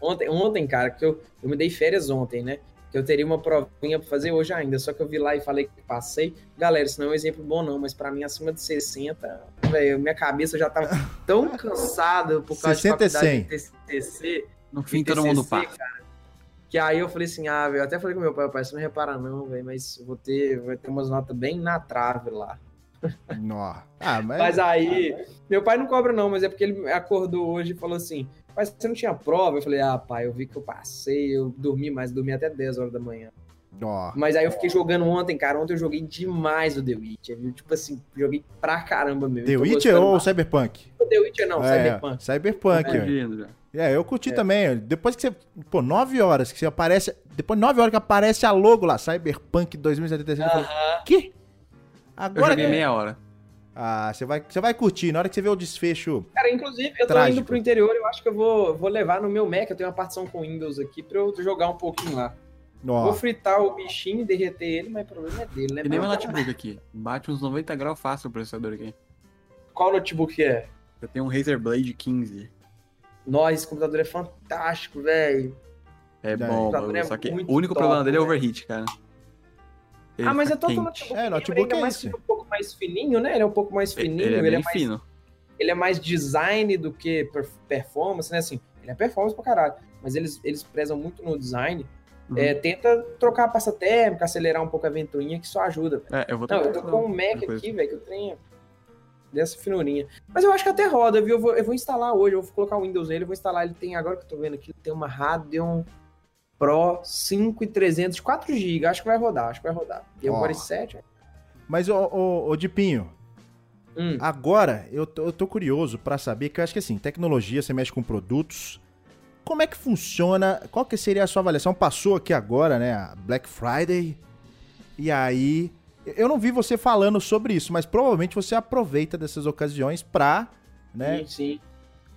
Ontem, ontem, cara, que eu, eu me dei férias ontem, né? Que eu teria uma provinha pra fazer hoje ainda. Só que eu vi lá e falei que passei. Galera, isso não é um exemplo bom, não, mas para mim, acima de 60, véio, minha cabeça já tava tão [LAUGHS] cansada por causa 60 de faculdade de TCC. No fim, todo mundo passa. Cara, que aí eu falei assim, ah, velho, eu até falei com meu pai, pai, você não repara não, velho, mas vou ter, vai ter umas notas bem na trave lá. Nossa. Ah, mas... mas aí, meu pai não cobra não, mas é porque ele acordou hoje e falou assim, mas você não tinha prova? Eu falei, ah, pai, eu vi que eu passei, eu dormi mais, dormi até 10 horas da manhã. Oh. Mas aí eu fiquei jogando ontem, cara. Ontem eu joguei demais o The Witcher, viu? Tipo assim, joguei pra caramba mesmo. The Witcher ou mais. Cyberpunk? O The Witcher não, é, Cyberpunk. Cyberpunk, é. é, eu curti é. também. Depois que você. Pô, 9 horas que você aparece. Depois de 9 horas que aparece a logo lá, Cyberpunk 2077. Uh -huh. Eu falei, que? Agora. Eu joguei meia hora. Ah, você vai, você vai curtir. Na hora que você vê o desfecho. Cara, inclusive, eu tô trágico. indo pro interior, eu acho que eu vou, vou levar no meu Mac. Eu tenho uma partição com Windows aqui pra eu jogar um pouquinho lá. Vou fritar o bichinho e derreter ele, mas o problema é dele, né? E nem meu notebook aqui. Bate uns 90 graus fácil o processador aqui. Qual notebook é? Eu tenho um Razer Blade 15. Nossa, esse computador é fantástico, velho. É bom, computador é só que o único top, problema dele é né? overheat, cara. Ele ah, mas é todo notebook. É, notebook ele é mais, isso. um pouco mais fininho, né? Ele é um pouco mais fininho, Ele é ele, é mais, fino. ele é mais design do que per- performance, né? Assim, ele é performance pra caralho. Mas eles, eles prezam muito no design. Uhum. É, tenta trocar a pasta térmica, acelerar um pouco a ventoinha, que isso ajuda. É, eu vou Não, eu tô com um Mac aqui, velho, que eu tenho dessa finurinha. Mas eu acho que até roda, viu? Eu vou, eu vou instalar hoje, eu vou colocar o Windows nele, eu vou instalar. Ele tem, agora que eu tô vendo aqui, ele tem uma Radeon Pro 5300 de 4 GB. Acho que vai rodar, acho que vai rodar. E o. Core 7. Mas, ô, ô, ô Dipinho, Hum, agora eu tô, eu tô curioso pra saber, que eu acho que assim, tecnologia, você mexe com produtos. Como é que funciona? Qual que seria a sua avaliação? Passou aqui agora, né, a Black Friday. E aí, eu não vi você falando sobre isso, mas provavelmente você aproveita dessas ocasiões pra, né, sim, sim.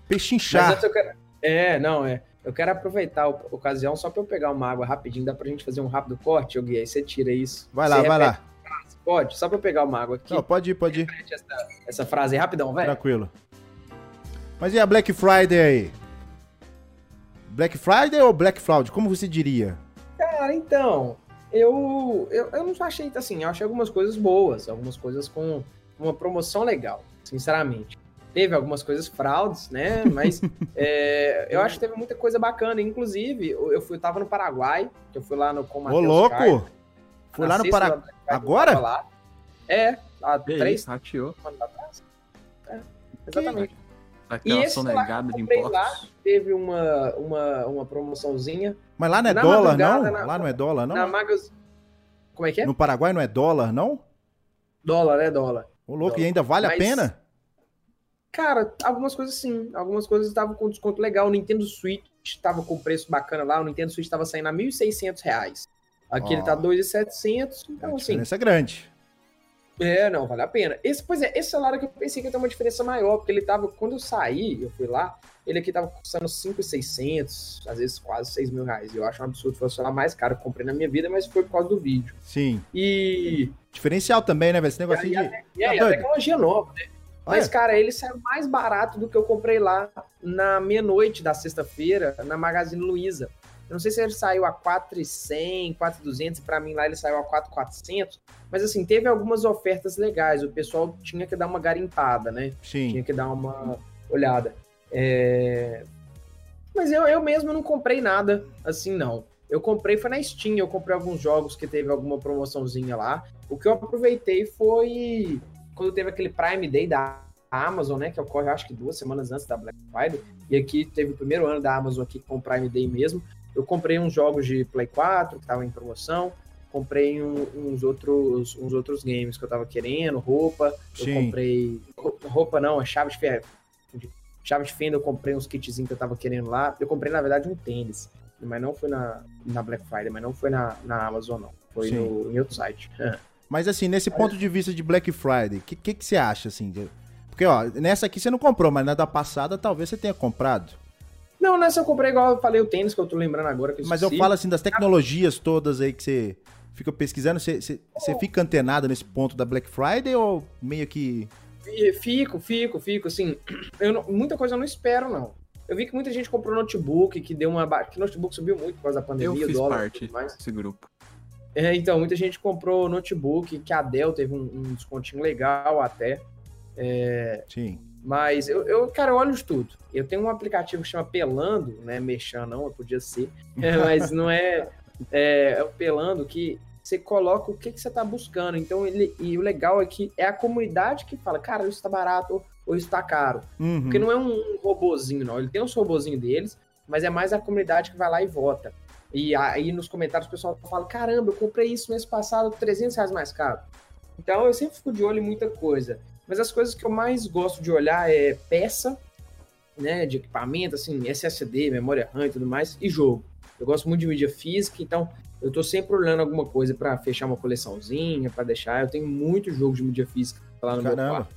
Pechinchar. quero... É, não, é. Eu quero aproveitar a ocasião só pra eu pegar uma água rapidinho. Dá pra gente fazer um rápido corte, Gui? Aí você tira isso. Vai lá, vai lá. a Pode? Só pra eu pegar uma água aqui. Não, pode ir, pode ir. Essa, essa frase aí rapidão, velho. Tranquilo. Mas e a Black Friday aí? Black Friday ou Black Fraud? Como você diria? Cara, então, eu, eu, eu não achei, assim, eu achei algumas coisas boas, algumas coisas com uma promoção legal, sinceramente. Teve algumas coisas fraudes, né? Mas [LAUGHS] é, eu acho que teve muita coisa bacana. Inclusive, eu fui, eu tava no Paraguai, que eu fui lá no com o Ô, louco! Caio, Foi lá no Paraguai. Friday, Agora? Lá. É, há Que três rateou. anos atrás. É, exatamente. Esse que eu sonegada de comprei lá, impostos. Teve uma, uma, uma promoçãozinha Mas lá não é Na dólar, não? na- Lá não é dólar, não? na Magazine. Como é que é? No Paraguai não é dólar, não? Dólar, é dólar. Ô, louco, Dólar. e ainda vale a Mas- pena? Cara, algumas coisas sim. Algumas coisas estavam com desconto legal. O Nintendo Switch estava com preço bacana lá. O Nintendo Switch estava saindo a 1.600 reais. Aqui Ó. ele tá 2.700. a Então, assim, diferença é grande. é, não, vale a pena. Esse, pois é, esse celular aqui eu pensei que ia ter uma diferença maior, porque ele tava, quando eu saí, eu fui lá, ele aqui tava custando 5.600, às vezes quase 6 mil reais. Eu acho um absurdo, foi o celular mais caro que eu comprei na minha vida, mas foi por causa do vídeo. Sim. E, Diferencial também, né, velho? Esse negocinho E de. e aí Tá a tecnologia nova, né? Mas, Olha, cara, ele saiu mais barato do que eu comprei lá na meia-noite da sexta-feira, na Magazine Luiza. Eu não sei se ele saiu a 4,100, 4,200, e pra mim lá ele saiu a 4,400. Mas, assim, teve algumas ofertas legais. O pessoal tinha que dar uma garimpada, né? sim. Tinha que dar uma olhada. É, Mas eu, eu mesmo não comprei nada assim, não. Eu comprei, foi na Steam, eu comprei alguns jogos que teve alguma promoçãozinha lá. O que eu aproveitei foi quando teve aquele Prime Day da Amazon, né? Que ocorre, acho que duas semanas antes da Black Friday. E aqui teve o primeiro ano da Amazon aqui com o Prime Day mesmo. Eu comprei uns jogos de Play 4 que estavam em promoção. Comprei um- uns, outros, uns outros games que eu tava querendo, roupa. Eu Sim. comprei. roupa- não, é chave de ferro. Chave de fenda, eu comprei uns kitzinhos que eu tava querendo lá. Eu comprei, na verdade, um tênis. Mas não foi na, na Black Friday, mas não foi na, na Amazon, não. Foi no, em outro site. [LAUGHS] Mas assim, nesse ponto de vista de Black Friday, o que, que, que você acha, assim? de- Porque, ó, nessa aqui você não comprou, mas na da passada talvez você tenha comprado. Não, nessa eu comprei igual eu falei o tênis, que eu tô lembrando agora. Que eu Mas eu falo assim das tecnologias todas aí que você fica pesquisando, você, você, você fica antenado nesse ponto da Black Friday ou meio que. Fi- Fico, fico, fico, assim. [CLEARS THROAT] Eu não- muita coisa eu não espero, não. Eu vi que muita gente comprou notebook, que deu uma. Que notebook subiu muito por causa da pandemia, Eu fiz dólar e parte tudo mais. desse grupo. É, então, muita gente comprou notebook, que a Dell teve um, um descontinho legal até. Sim. Mas eu, eu, cara, eu olho de tudo. Eu tenho um aplicativo que chama Pelando, né? Mexan não, podia ser. É, [LAUGHS] mas não é, é. É o Pelando que você coloca o que, que você tá buscando. Então, ele, e o legal é que é a comunidade que fala, cara, isso tá barato ou isso tá caro. Uhum. Porque não é um robozinho, não. Ele tem os robozinhos deles, mas é mais a comunidade que vai lá e vota. E aí nos comentários o pessoal fala: caramba, eu comprei isso mês passado, 300 reais mais caro. Então eu sempre fico de olho em muita coisa. Mas as coisas que eu mais gosto de olhar é peça, né, de equipamento, assim, SSD, memória RAM e tudo mais, e jogo. Eu gosto muito de mídia física, então eu tô sempre olhando alguma coisa para fechar uma coleçãozinha, para deixar. Eu tenho muito jogo de mídia física lá no meu Caramba. quarto.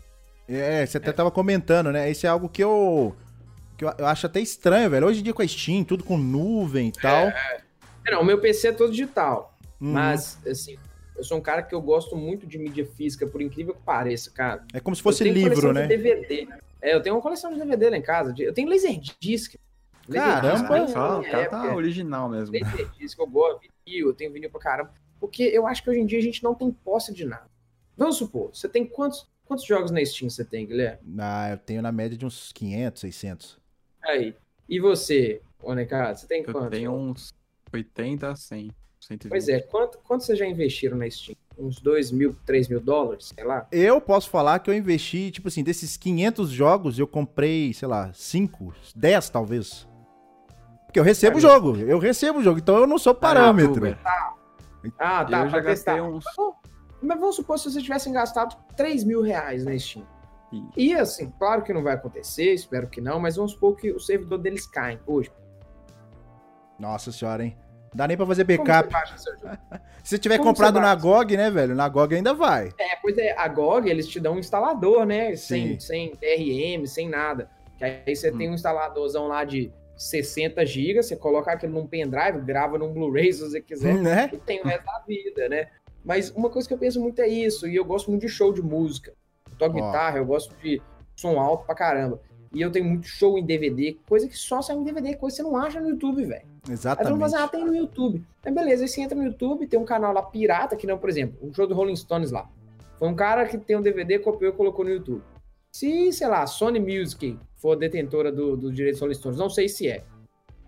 É, você até tava comentando, né? Isso é algo que eu. que eu, eu acho até estranho, velho. Hoje em dia com a Steam, tudo com nuvem e tal. É, Não, o meu PC é todo digital. Uhum. Mas, assim, eu sou um cara que eu gosto muito de mídia física, por incrível que pareça, cara. É como se Eu fosse tenho livro, coleção né? De DVD. É, eu tenho uma coleção de DVD lá em casa. de- Eu tenho Laserdisc. Caramba! Laserdisc, só, o cara época, tá original mesmo. Laserdisc, eu gosto, vinil, eu tenho vinil pra caramba. Porque eu acho que hoje em dia a gente não tem posse de nada. Vamos supor, você tem quantos, quantos jogos na Steam você tem, Guilherme? Ah, eu tenho na média de uns 500, 600. Aí. E você, ô Necado, você tem Eu quantos? tenho uns 80 a 100. 120. Pois é, quanto, quanto vocês já investiram na Steam? Uns 2 mil, 3 mil dólares, sei lá? Eu posso falar que eu investi, tipo assim, desses 500 jogos, eu comprei, sei lá, 5, 10 talvez. Porque eu recebo o jogo, eu recebo o jogo, então eu não sou parâmetro. Uber. Ah, tá, eu já pra testar. uns. Mas vamos supor se vocês tivessem gastado 3 mil reais na Steam. E assim, claro que não vai acontecer, espero que não, mas vamos supor que o servidor deles cai hoje. Nossa senhora, hein? Dá nem pra fazer backup. jogo? [LAUGHS] Se você tiver como comprado na? GOG, né, velho? Na GOG ainda vai. É, pois é, a GOG, eles te dão um instalador, né? Sim. Sem, sem DRM, sem nada. Que aí você Hum. tem um instaladorzão lá de 60 GB, você coloca aquilo num pendrive, grava num Blu-ray se você quiser, Né? e tem o resto da vida, né? Mas uma coisa que eu penso muito é isso, e eu gosto muito de show de música. Eu toco Ó. guitarra, eu gosto de som alto pra caramba. E eu tenho muito show em DVD, coisa que só sai em DVD, coisa que você não acha no YouTube, velho. Aí Exatamente. fala assim, ah, tem no YouTube. Aí beleza, aí você entra no YouTube, tem um canal lá pirata, que não, por exemplo, um show do Rolling Stones lá. Foi um cara que tem um DVD, copiou e colocou no YouTube. Se, sei lá, Sony Music for detentora do, do direito Rolling Stones, não sei se é.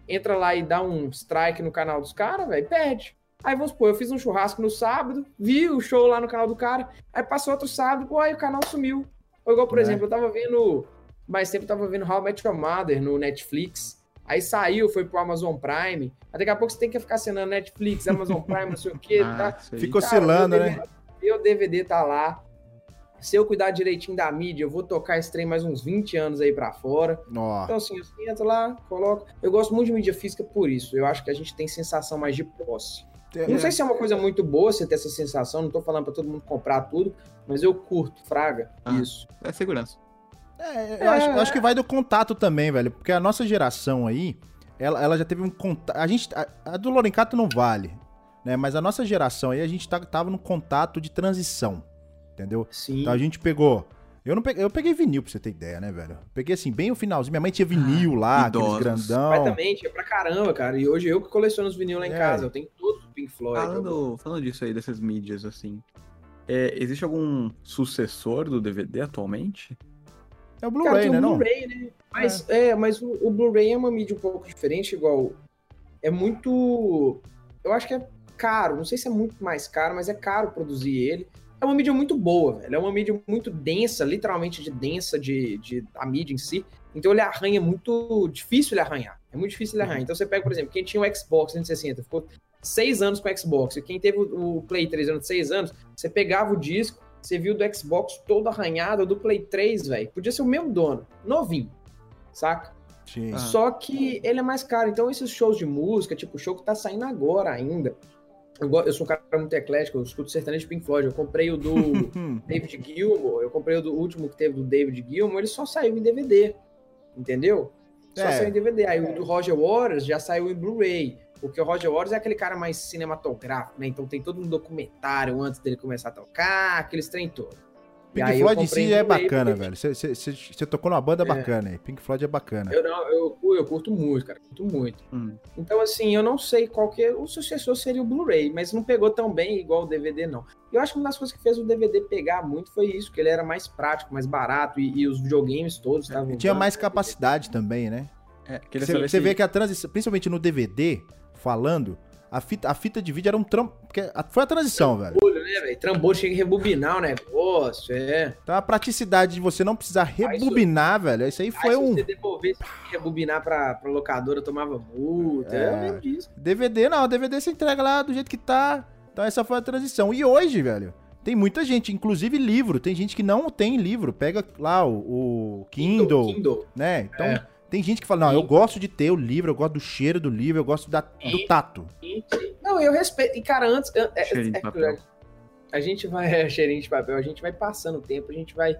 Entra lá e dá um strike no canal dos caras, velho, perde. Aí vamos supor, eu fiz um churrasco no sábado, vi o show lá no canal do cara, aí passou outro sábado, pô, aí o canal sumiu. Ou igual, por É. exemplo, eu tava vendo, mais tempo eu tava vendo How I Met Your Mother no Netflix, Aí saiu, foi pro Amazon Prime. Aí daqui a pouco você tem que ficar assinando Netflix, Amazon Prime, não sei o quê. [LAUGHS] Ah, tá? Fica oscilando, né? DVD Meu DVD tá lá. Se eu cuidar direitinho da mídia, eu vou tocar esse trem mais uns 20 anos aí pra fora. Ó, Então, assim, eu entro lá, coloco. Eu gosto muito de mídia física por isso. Eu acho que a gente tem sensação mais de posse. Eu não sei se é uma coisa muito boa você ter essa sensação, não tô falando pra todo mundo comprar tudo, mas eu curto, Fraga, Ah. isso. É segurança. É, eu, acho, eu acho que vai do contato também, velho. Porque a nossa geração aí, ela, ela já teve um contato. A gente. A, a do Lorencato não vale, né? Mas a nossa geração aí, a gente tá, tava num contato de transição. Entendeu? Sim. Então a gente pegou. Eu não peguei, eu peguei vinil, pra você ter ideia, né, velho? Peguei assim, bem o finalzinho. Minha mãe tinha vinil lá, aqueles idosos. grandão. Completamente, é pra caramba, cara. E hoje eu que coleciono os vinil lá em É. casa. Eu tenho todos do Pink Floyd. Falando, falando disso aí, dessas mídias, assim. é, existe algum sucessor do DVD atualmente? É o Blu-ray, né? Blu-ray, né? Mas, é. mas o, o Blu-ray é uma mídia um pouco diferente, igual. É muito. Eu acho que é caro. Não sei se é muito mais caro, mas é caro produzir ele. É uma mídia muito boa, velho. É uma mídia muito densa, literalmente de densa de, de a mídia em si. Então ele arranha muito difícil ele arranhar. É muito difícil ele arranhar. Então você pega, por exemplo, quem tinha o Xbox 360, ficou seis anos com o Xbox. E quem teve o o Play 3 durante seis anos, você pegava o disco, você viu do Xbox todo arranhado, do Play 3, velho. Podia ser o mesmo dono, novinho, saca? Sim. Ah. Só que ele é mais caro. Então, esses shows de música, tipo, o show que tá saindo agora ainda. Eu, sou um cara muito eclético, eu escuto sertanejo de Pink Floyd. Eu comprei o do [LAUGHS] David Gilmour, eu comprei o do último que teve do David Gilmour, ele só saiu em DVD. Entendeu? Só É. saiu em DVD. Aí o do Roger Waters já saiu em Blu-ray. Porque o Roger Waters é aquele cara mais cinematográfico, né? Então tem todo um documentário antes dele começar a tocar, aqueles trem todo. E Pink Floyd em si é bacana, porque- velho. Você- tocou numa banda É. bacana aí. Pink Floyd é bacana. Eu, não, eu, eu curto muito, cara. Curto muito. Hum. Então, assim, eu não sei qual que é. O sucessor seria o Blu-ray, mas não pegou tão bem igual o DVD, não. Eu acho que uma das coisas que fez o DVD pegar muito foi isso, que ele era mais prático, mais barato, e, e os videogames todos estavam. E tinha mais capacidade também, né? É, Você vê que a transição, principalmente no DVD, falando, a fita, a fita de vídeo era um trampo. Foi a transição, velho. Trambolho, né, velho? Trambolho chega a rebobinar o negócio, é. Então a praticidade de você não precisar rebobinar, velho, isso aí foi Aí, um. se você devolvesse rebobinar pra, pra locadora, tomava multa. É. Eu lembro disso. DVD não, DVD você entrega lá do jeito que tá. Então essa foi a transição. E hoje, velho, tem muita gente, inclusive livro, tem gente que não tem livro, pega lá o, o Kindle, Kindle. né? Então É. tem gente que fala, não, eu gosto de ter o livro, eu gosto do cheiro do livro, eu gosto da- do tato. Não, eu respeito. E, cara, antes. é- é- Cheirinho de é- papel. A gente vai. [LAUGHS] É, cheirinho de papel, a gente vai passando o tempo, a gente vai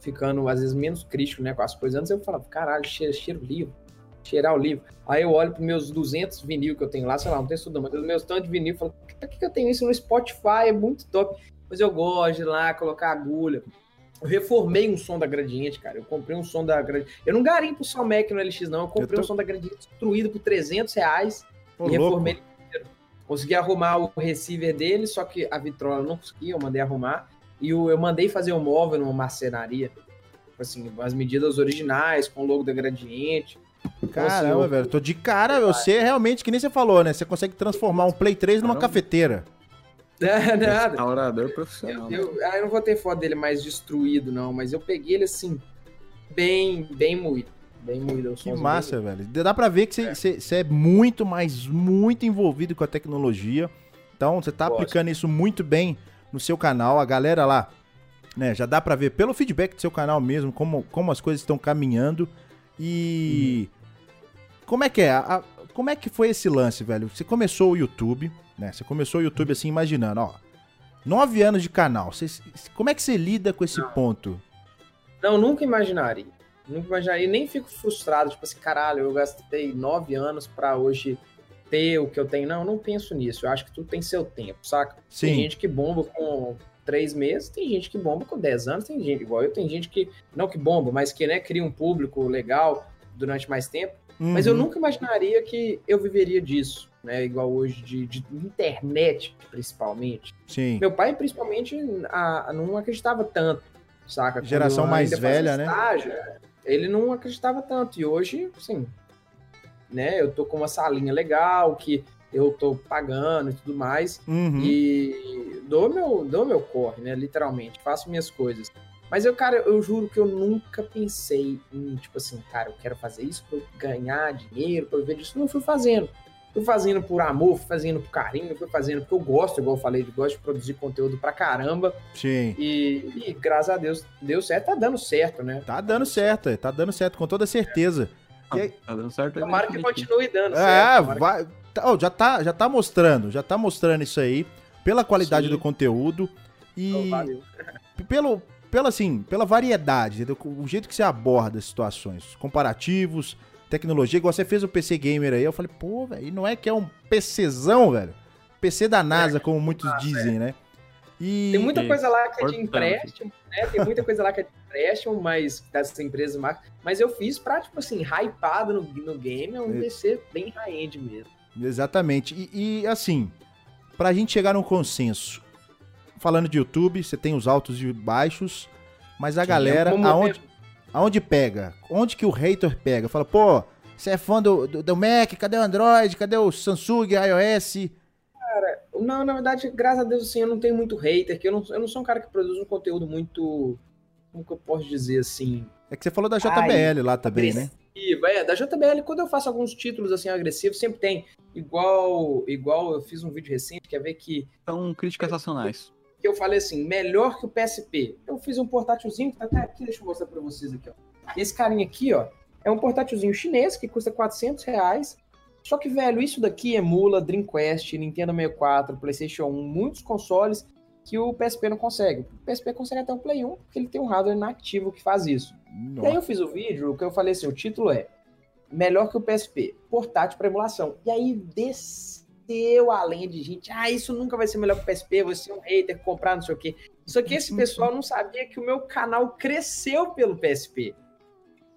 ficando, às vezes, menos crítico, né, com as coisas. Antes eu falava, caralho, cheira, cheira o livro. Cheirar o livro. Aí eu olho pros meus 200 vinil que eu tenho lá, sei lá, não tenho isso não, mas os meus tantos de vinil, eu falo, por que, que eu tenho isso no Spotify? É muito top. Mas eu gosto de ir lá, colocar agulha. Eu reformei um som da Gradiente, cara. Eu comprei um som da Gradiente. Eu não garimpo só Mac no LX, não. Eu comprei eu tô... um som da Gradiente destruído por 300 reais e reformei louco. ele Consegui arrumar o receiver dele, só que a vitrola não conseguia, eu mandei arrumar. E eu mandei fazer um móvel numa marcenaria. Tipo assim, as medidas originais, com o logo da Gradiente. Caramba, velho, tô de cara, você realmente, que nem você falou, né? Você consegue transformar um Play 3 numa Caramba. cafeteira. É, nada. Restaurador profissional. Eu, eu, ah, eu, não vou ter foto dele mais destruído, não, mas eu peguei ele assim, bem, bem moído. Bem moído. Que massa, velho. Dá pra ver que você, é. É muito, mas muito envolvido com a tecnologia. Então, você tá Gosto. aplicando isso muito bem no seu canal. A galera lá, né, já dá pra ver pelo feedback do seu canal mesmo, como, como as coisas estão caminhando. E. Uhum. Como é que é? A, como é que foi esse lance, velho? Você começou o YouTube, né? Você começou o YouTube assim, imaginando, ó. Nove anos de canal. Você, como é que você lida com esse não. ponto? Não, nunca imaginaria. Nunca imaginaria. Nem fico frustrado, tipo assim, caralho, eu gastei nove anos pra hoje ter o que eu tenho. Não, eu não penso nisso. Eu acho que tudo tem seu tempo, saca? Sim. Tem gente que bomba com três meses, tem gente que bomba com dez anos, tem gente igual eu, tem gente que, não que bomba, mas que né, cria um público legal durante mais tempo. Uhum. Mas eu nunca imaginaria que eu viveria disso né? Igual hoje de, de internet, principalmente. Sim. Meu pai, principalmente, a, não acreditava tanto, saca? Geração mais velha, né? Estágio, ele não acreditava tanto. E hoje, sim, né? Eu tô com uma salinha legal que eu tô pagando e tudo mais. Uhum. E dou meu, dou meu corre, né? Literalmente. Faço minhas coisas. Mas eu, cara, eu juro que eu nunca pensei em, tipo assim, cara, eu quero fazer isso pra eu ganhar dinheiro, pra eu ver disso. Não fui fazendo. Fui fazendo por amor, fui fazendo por carinho, fui fazendo porque eu gosto, igual eu falei, de gosto de produzir conteúdo pra caramba. Sim. E, e, graças a Deus deu certo, tá dando certo, né? Tá dando certo, é, tá dando certo, com toda certeza. É. Aí... Tá dando certo. Tomara que continue dando é, certo. É, vai... Oh, já, tá, já tá mostrando, já tá mostrando isso aí, pela qualidade Sim. do conteúdo e oh, pelo, pela, assim, pela variedade, o jeito que você aborda as situações, comparativos, tecnologia, igual você fez o PC Gamer aí, eu falei, pô, velho, não é que é um PCzão, velho? PC da NASA, é, como muitos ah, dizem, né? E... Tem muita coisa lá que é de empréstimo, né? Tem muita coisa lá que é de empréstimo, mas dessas empresas Mas eu fiz pra, tipo assim, hypado no, no game, é um é. PC bem high-end mesmo. Exatamente. E, e, assim, pra gente chegar num consenso, falando de YouTube, você tem os altos e baixos, mas a Sim, galera, aonde, Aonde pega? Onde que o hater pega? Fala, pô, você é fã do, do, do, Mac, cadê o Android? Cadê o Samsung, iOS? Cara, não, na verdade, graças a Deus, assim, eu não tenho muito hater, que eu não, eu não sou um cara que produz um conteúdo muito. Como que eu posso dizer assim? É que você falou da JBL Ai, lá também, né? É, da JBL, quando eu faço alguns títulos assim agressivos, sempre tem. Igual, igual eu fiz um vídeo recente, quer ver que. São críticas racionais que eu falei assim, melhor que o PSP. Eu fiz um portátilzinho que tá até aqui, deixa eu mostrar para vocês aqui, ó. Esse carinha aqui, ó, é um portátilzinho chinês que custa 400 reais. Só que, velho, isso daqui emula Dreamcast, Nintendo 64, PlayStation 1, muitos consoles que o PSP não consegue. O PSP consegue até o Play 1, porque ele tem um hardware nativo que faz isso. Nossa. E aí eu fiz o vídeo, que eu falei assim, o título é Melhor que o PSP, portátil para emulação. E aí desse bateu além de gente. Ah, isso nunca vai ser melhor que o PSP, você é um hater, comprar não sei o quê. Só que esse pessoal não sabia que o meu canal cresceu pelo PSP.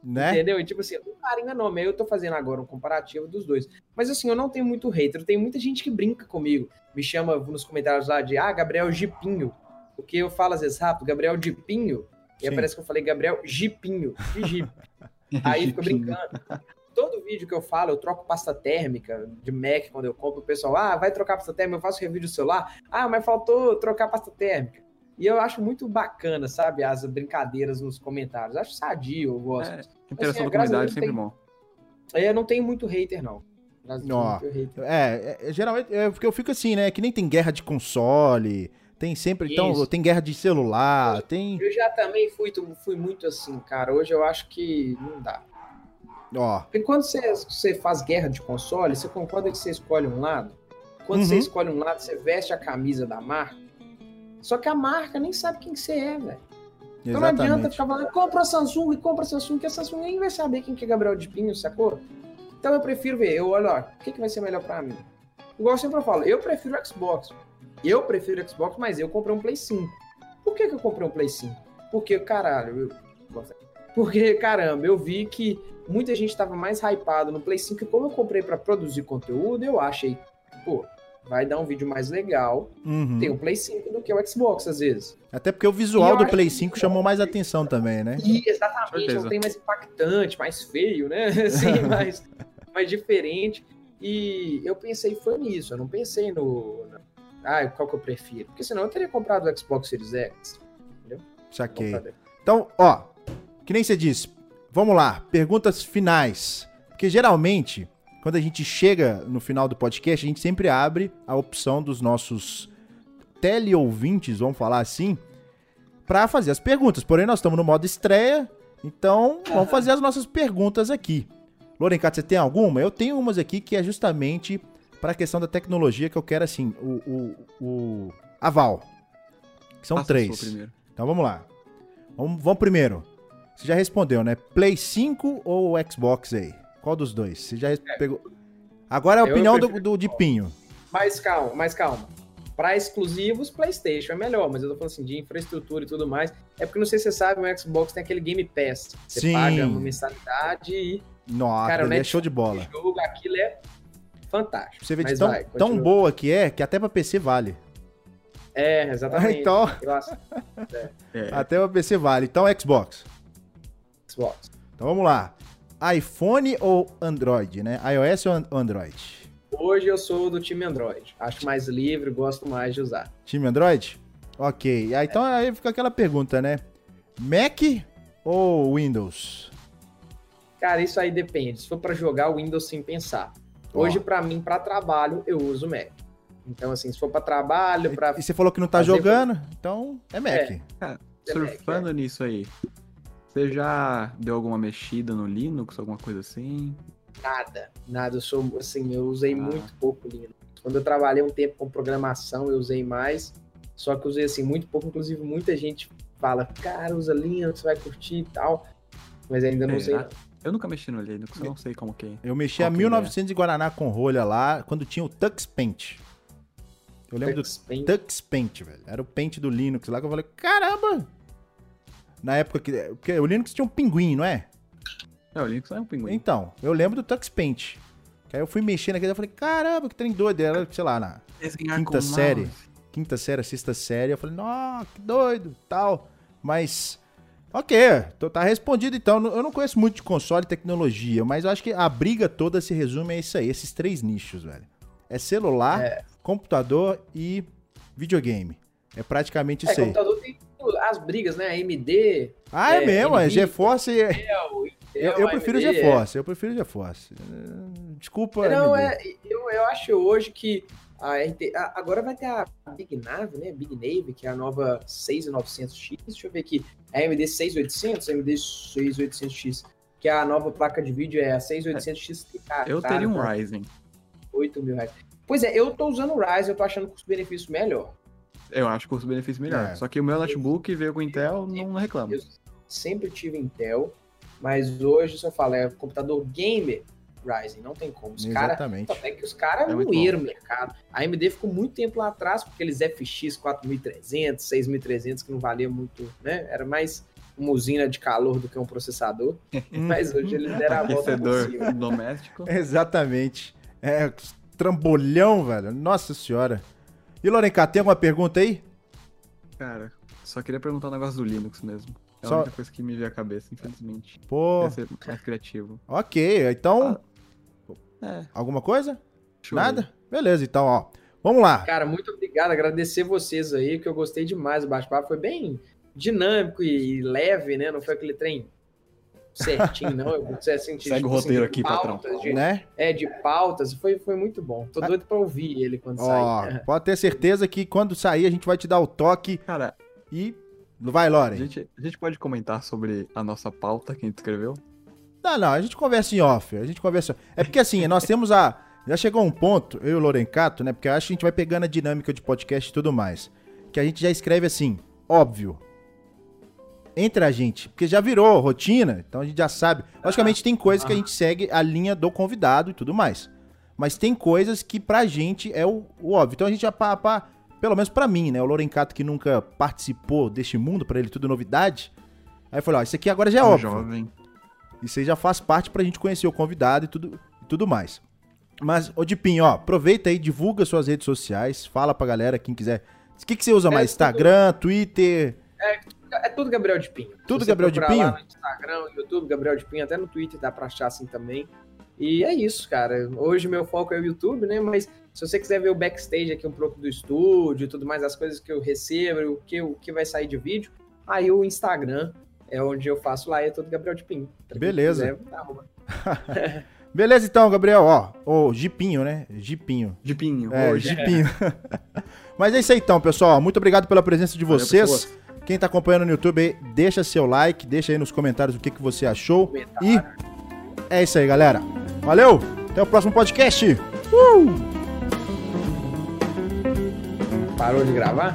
Né? Entendeu? E tipo assim, não carinha nome. Aí eu tô fazendo agora um comparativo dos dois. Mas assim, eu não tenho muito hater. Tem muita gente que brinca comigo. Me chama nos comentários lá de, ah, Gabriel Gipinho. Porque eu falo às vezes rápido, Gabriel Gipinho. E aí parece que eu falei Gabriel Gipinho. De [LAUGHS] Jeep. aí fica brincando todo vídeo que eu falo, eu troco pasta térmica de Mac quando eu compro, o pessoal, ah, vai trocar pasta térmica, eu faço review do celular, ah, mas faltou trocar pasta térmica. E eu acho muito bacana, sabe, as brincadeiras nos comentários. Acho sadio, eu gosto. É, interação assim, da comunidade é sempre tem... bom. É, não tem muito hater, não. Não, é, é, geralmente, é porque eu fico assim, né, que nem tem guerra de console, tem sempre, então, Isso. então, tem guerra de celular, eu, tem... Eu já também fui, fui muito assim, cara, hoje eu acho que não dá. Ó. Porque quando você, você faz guerra de console, você concorda que você escolhe um lado? Quando uhum. você escolhe um lado, você veste a camisa da marca. Só que a marca nem sabe quem você é, velho. Então não adianta ficar falando, compra a Samsung, compra a Samsung, que a Samsung nem vai saber quem que é Gabriel de Pinho, sacou? Então eu prefiro ver, eu olho, ó, o que, que vai ser melhor para mim? Igual eu sempre falo, eu prefiro Xbox. Eu prefiro Xbox, mas eu comprei um Play 5. Por que, que eu comprei um Play 5? Porque, caralho, eu... porque, caramba, eu vi que muita gente estava mais hypado no Play 5 e como eu comprei para produzir conteúdo, eu achei, pô, vai dar um vídeo mais legal Uhum. ter o Play 5 do que o Xbox, às vezes. Até porque o visual do Play que- 5 chamou mais atenção também, né? E exatamente, não tem mais impactante, mais feio, né? [LAUGHS] Assim, [LAUGHS] mais, mais diferente. E eu pensei foi nisso, eu não pensei no. na- Ah, qual que eu prefiro? Porque senão eu teria comprado o Xbox Series X. Saquei. Comprado- Então, ó, que nem você disse, vamos lá, perguntas finais. Porque geralmente, quando a gente chega no final do podcast, a gente sempre abre a opção dos nossos teleouvintes, vamos falar assim, pra fazer as perguntas. Porém, nós estamos no modo estreia, então vamos fazer as nossas perguntas aqui. Lorencato, você tem alguma? Eu tenho umas aqui que é justamente para a questão da tecnologia que eu quero, assim, o, o, o aval. Que são Faça a três. Então vamos lá. Vamos, vamos primeiro. Você já respondeu, né? Play 5 ou Xbox aí? Qual dos dois? Você já res- pegou. Agora é a opinião do, do de Pinho. Mas calma, mas calma. Para exclusivos, PlayStation é melhor, mas eu tô falando assim de infraestrutura e tudo mais. É porque não sei se você sabe, o Xbox tem aquele Game Pass. Você Sim. paga uma mensalidade e Nossa, Cara, ali é show de bola. o jogo, aquilo é fantástico. Você vê de tão, vai, tão boa que é, que até pra PC vale. É, exatamente. [LAUGHS] Então, É, [LAUGHS] até pra PC vale. Então, Xbox. Xbox. Então vamos lá. iPhone ou Android, né? iOS ou an- Android? Hoje eu sou do time Android. Acho mais livre, gosto mais de usar. Time Android? Ok. Aí, então aí fica aquela pergunta, né? Mac ou Windows? Cara, isso aí depende. Se for para jogar o Windows sem pensar. Hoje, Ó. para mim, para trabalho, eu uso o Mac. Então, assim, se for para trabalho, para E você falou que não tá jogando, então é Mac. É. surfando nisso aí, você já deu alguma mexida no Linux, alguma coisa assim? nada, nada. Eu sou, assim, eu usei Ah. muito pouco Linux. Quando eu trabalhei um tempo com programação, eu usei mais. Só que eu usei, assim, muito pouco. Inclusive, muita gente fala, cara, usa Linux, vai curtir e tal. Mas ainda não É, usei. ah, Eu nunca mexi no Linux, eu não sei como que é. Eu mexi a Qual que 1900 de Guaraná com rolha lá, quando tinha o Tux Paint. Eu lembro do Paint. Tux Paint, velho. Era o Paint do Linux lá que eu falei, caramba! Na época que. Porque o Linux tinha um pinguim, não é? É, o Linux é um pinguim. Então, eu lembro do Tux Paint. Que aí eu fui mexer naquele e falei, caramba, que trem doido. Era, sei lá, na Desenhar quinta série. mouse. quinta série, sexta série. Eu falei, nossa, que doido, tal. Mas, ok, tô- tá respondido então. Eu não conheço muito de console e tecnologia, mas eu acho que a briga toda se resume a isso aí, esses três nichos, velho. É celular, computador e videogame. É praticamente É, isso aí. computador tem as brigas, né? AMD, Ah, é, é, mesmo, é Nvidia, GeForce. é- Intel, Eu, Intel, eu prefiro AMD, GeForce, eu prefiro GeForce. Eh, Desculpa, Não, AMD. é, eu, eu acho hoje que a RT, a- agora vai ter a Big Nave, né? Big Nave, que é a nova 6900X. Deixa eu ver aqui. A AMD 6800, AMD 6800X, que é a nova placa de vídeo, é a 6800X. Cara, Eu teria um tá Ryzen. 8 mil reais. Pois é, eu tô usando o Ryzen, eu tô achando o custo-benefício melhor. Eu acho custo-benefício melhor. É. Só que o meu notebook veio com Intel, não reclamo. Eu sempre tive Intel, mas hoje, se eu falar, é computador gamer, Ryzen, não tem como. Os caras Exatamente. Até que os caras É muito moeram o mercado. A AMD ficou muito tempo lá atrás, porque aqueles FX 4300, 6300, que não valia muito, né? Era mais uma usina de calor do que um processador. [LAUGHS] Mas hoje eles deram a volta doméstico. Exatamente. É, trambolhão, velho. Nossa senhora. E Lorenca, tem alguma pergunta aí? Cara, só queria perguntar um negócio do Linux mesmo. É Só- a única coisa que me veio à cabeça, infelizmente. Pô, ser mais criativo. ok. Então, É, alguma coisa? deixa Nada? Beleza, então, ó. Vamos lá. Cara, muito obrigado. Agradecer vocês aí, que eu gostei demais do bate-papo. Foi bem dinâmico e leve, né? Não foi aquele trem certinho, não. Eu você senti, Segue o assim, roteiro de aqui, patrão. de- Né? É, de pautas. Foi, foi muito bom. Tô doido pra ouvir ele quando Ó, sair. [LAUGHS] pode ter certeza que quando sair a gente vai te dar o toque. Cara, e. Vai, a Loren. gente, a gente pode comentar sobre a nossa pauta que a gente escreveu? Não, não, a gente conversa em off. A gente conversa. É porque assim, nós temos a. Já chegou um ponto, eu e o Lorencato, né? Porque eu acho que a gente vai pegando a dinâmica de podcast e tudo mais. Que a gente já escreve assim, óbvio. Entre a gente. Porque já virou rotina, então a gente já sabe. Logicamente tem coisas que a gente segue a linha do convidado e tudo mais. Mas tem coisas que pra gente é o, o óbvio. Então a gente já pá, pá, pelo menos pra mim, né? O Lorencato que nunca participou deste mundo, pra ele tudo novidade. Aí eu falei, ó, isso aqui agora já é Um óbvio. jovem. Isso aí já faz parte pra gente conhecer o convidado e tudo, e tudo mais. Mas, ô Dipinho, ó, aproveita aí, divulga suas redes sociais, fala pra galera, quem quiser. O que, que você usa mais? tudo- Instagram, Twitter? É tudo Gabriel de Pinho. Tudo você Gabriel de Pinho? Lá no Instagram, no YouTube, Gabriel de Pinho, até no Twitter dá pra achar assim também. E é isso, cara. Hoje meu foco é o YouTube, né? Mas se você quiser ver o backstage aqui um pouco do estúdio e tudo mais, as coisas que eu recebo, o que, o que vai sair de vídeo, aí o Instagram é onde eu faço lá, é todo Gabriel de Pinho. Beleza. quiser. [LAUGHS] Beleza, então, Gabriel, ó. Ô, Gipinho, né? Gipinho. De pinho. É, hoje. Gipinho. [LAUGHS] Mas é isso aí então, pessoal. Muito obrigado pela presença de Valeu, vocês. pessoas. Quem tá acompanhando no YouTube aí, deixa seu like, deixa aí nos comentários o que, que você achou. E é isso aí, galera. Valeu! Até o próximo podcast. Parou de gravar?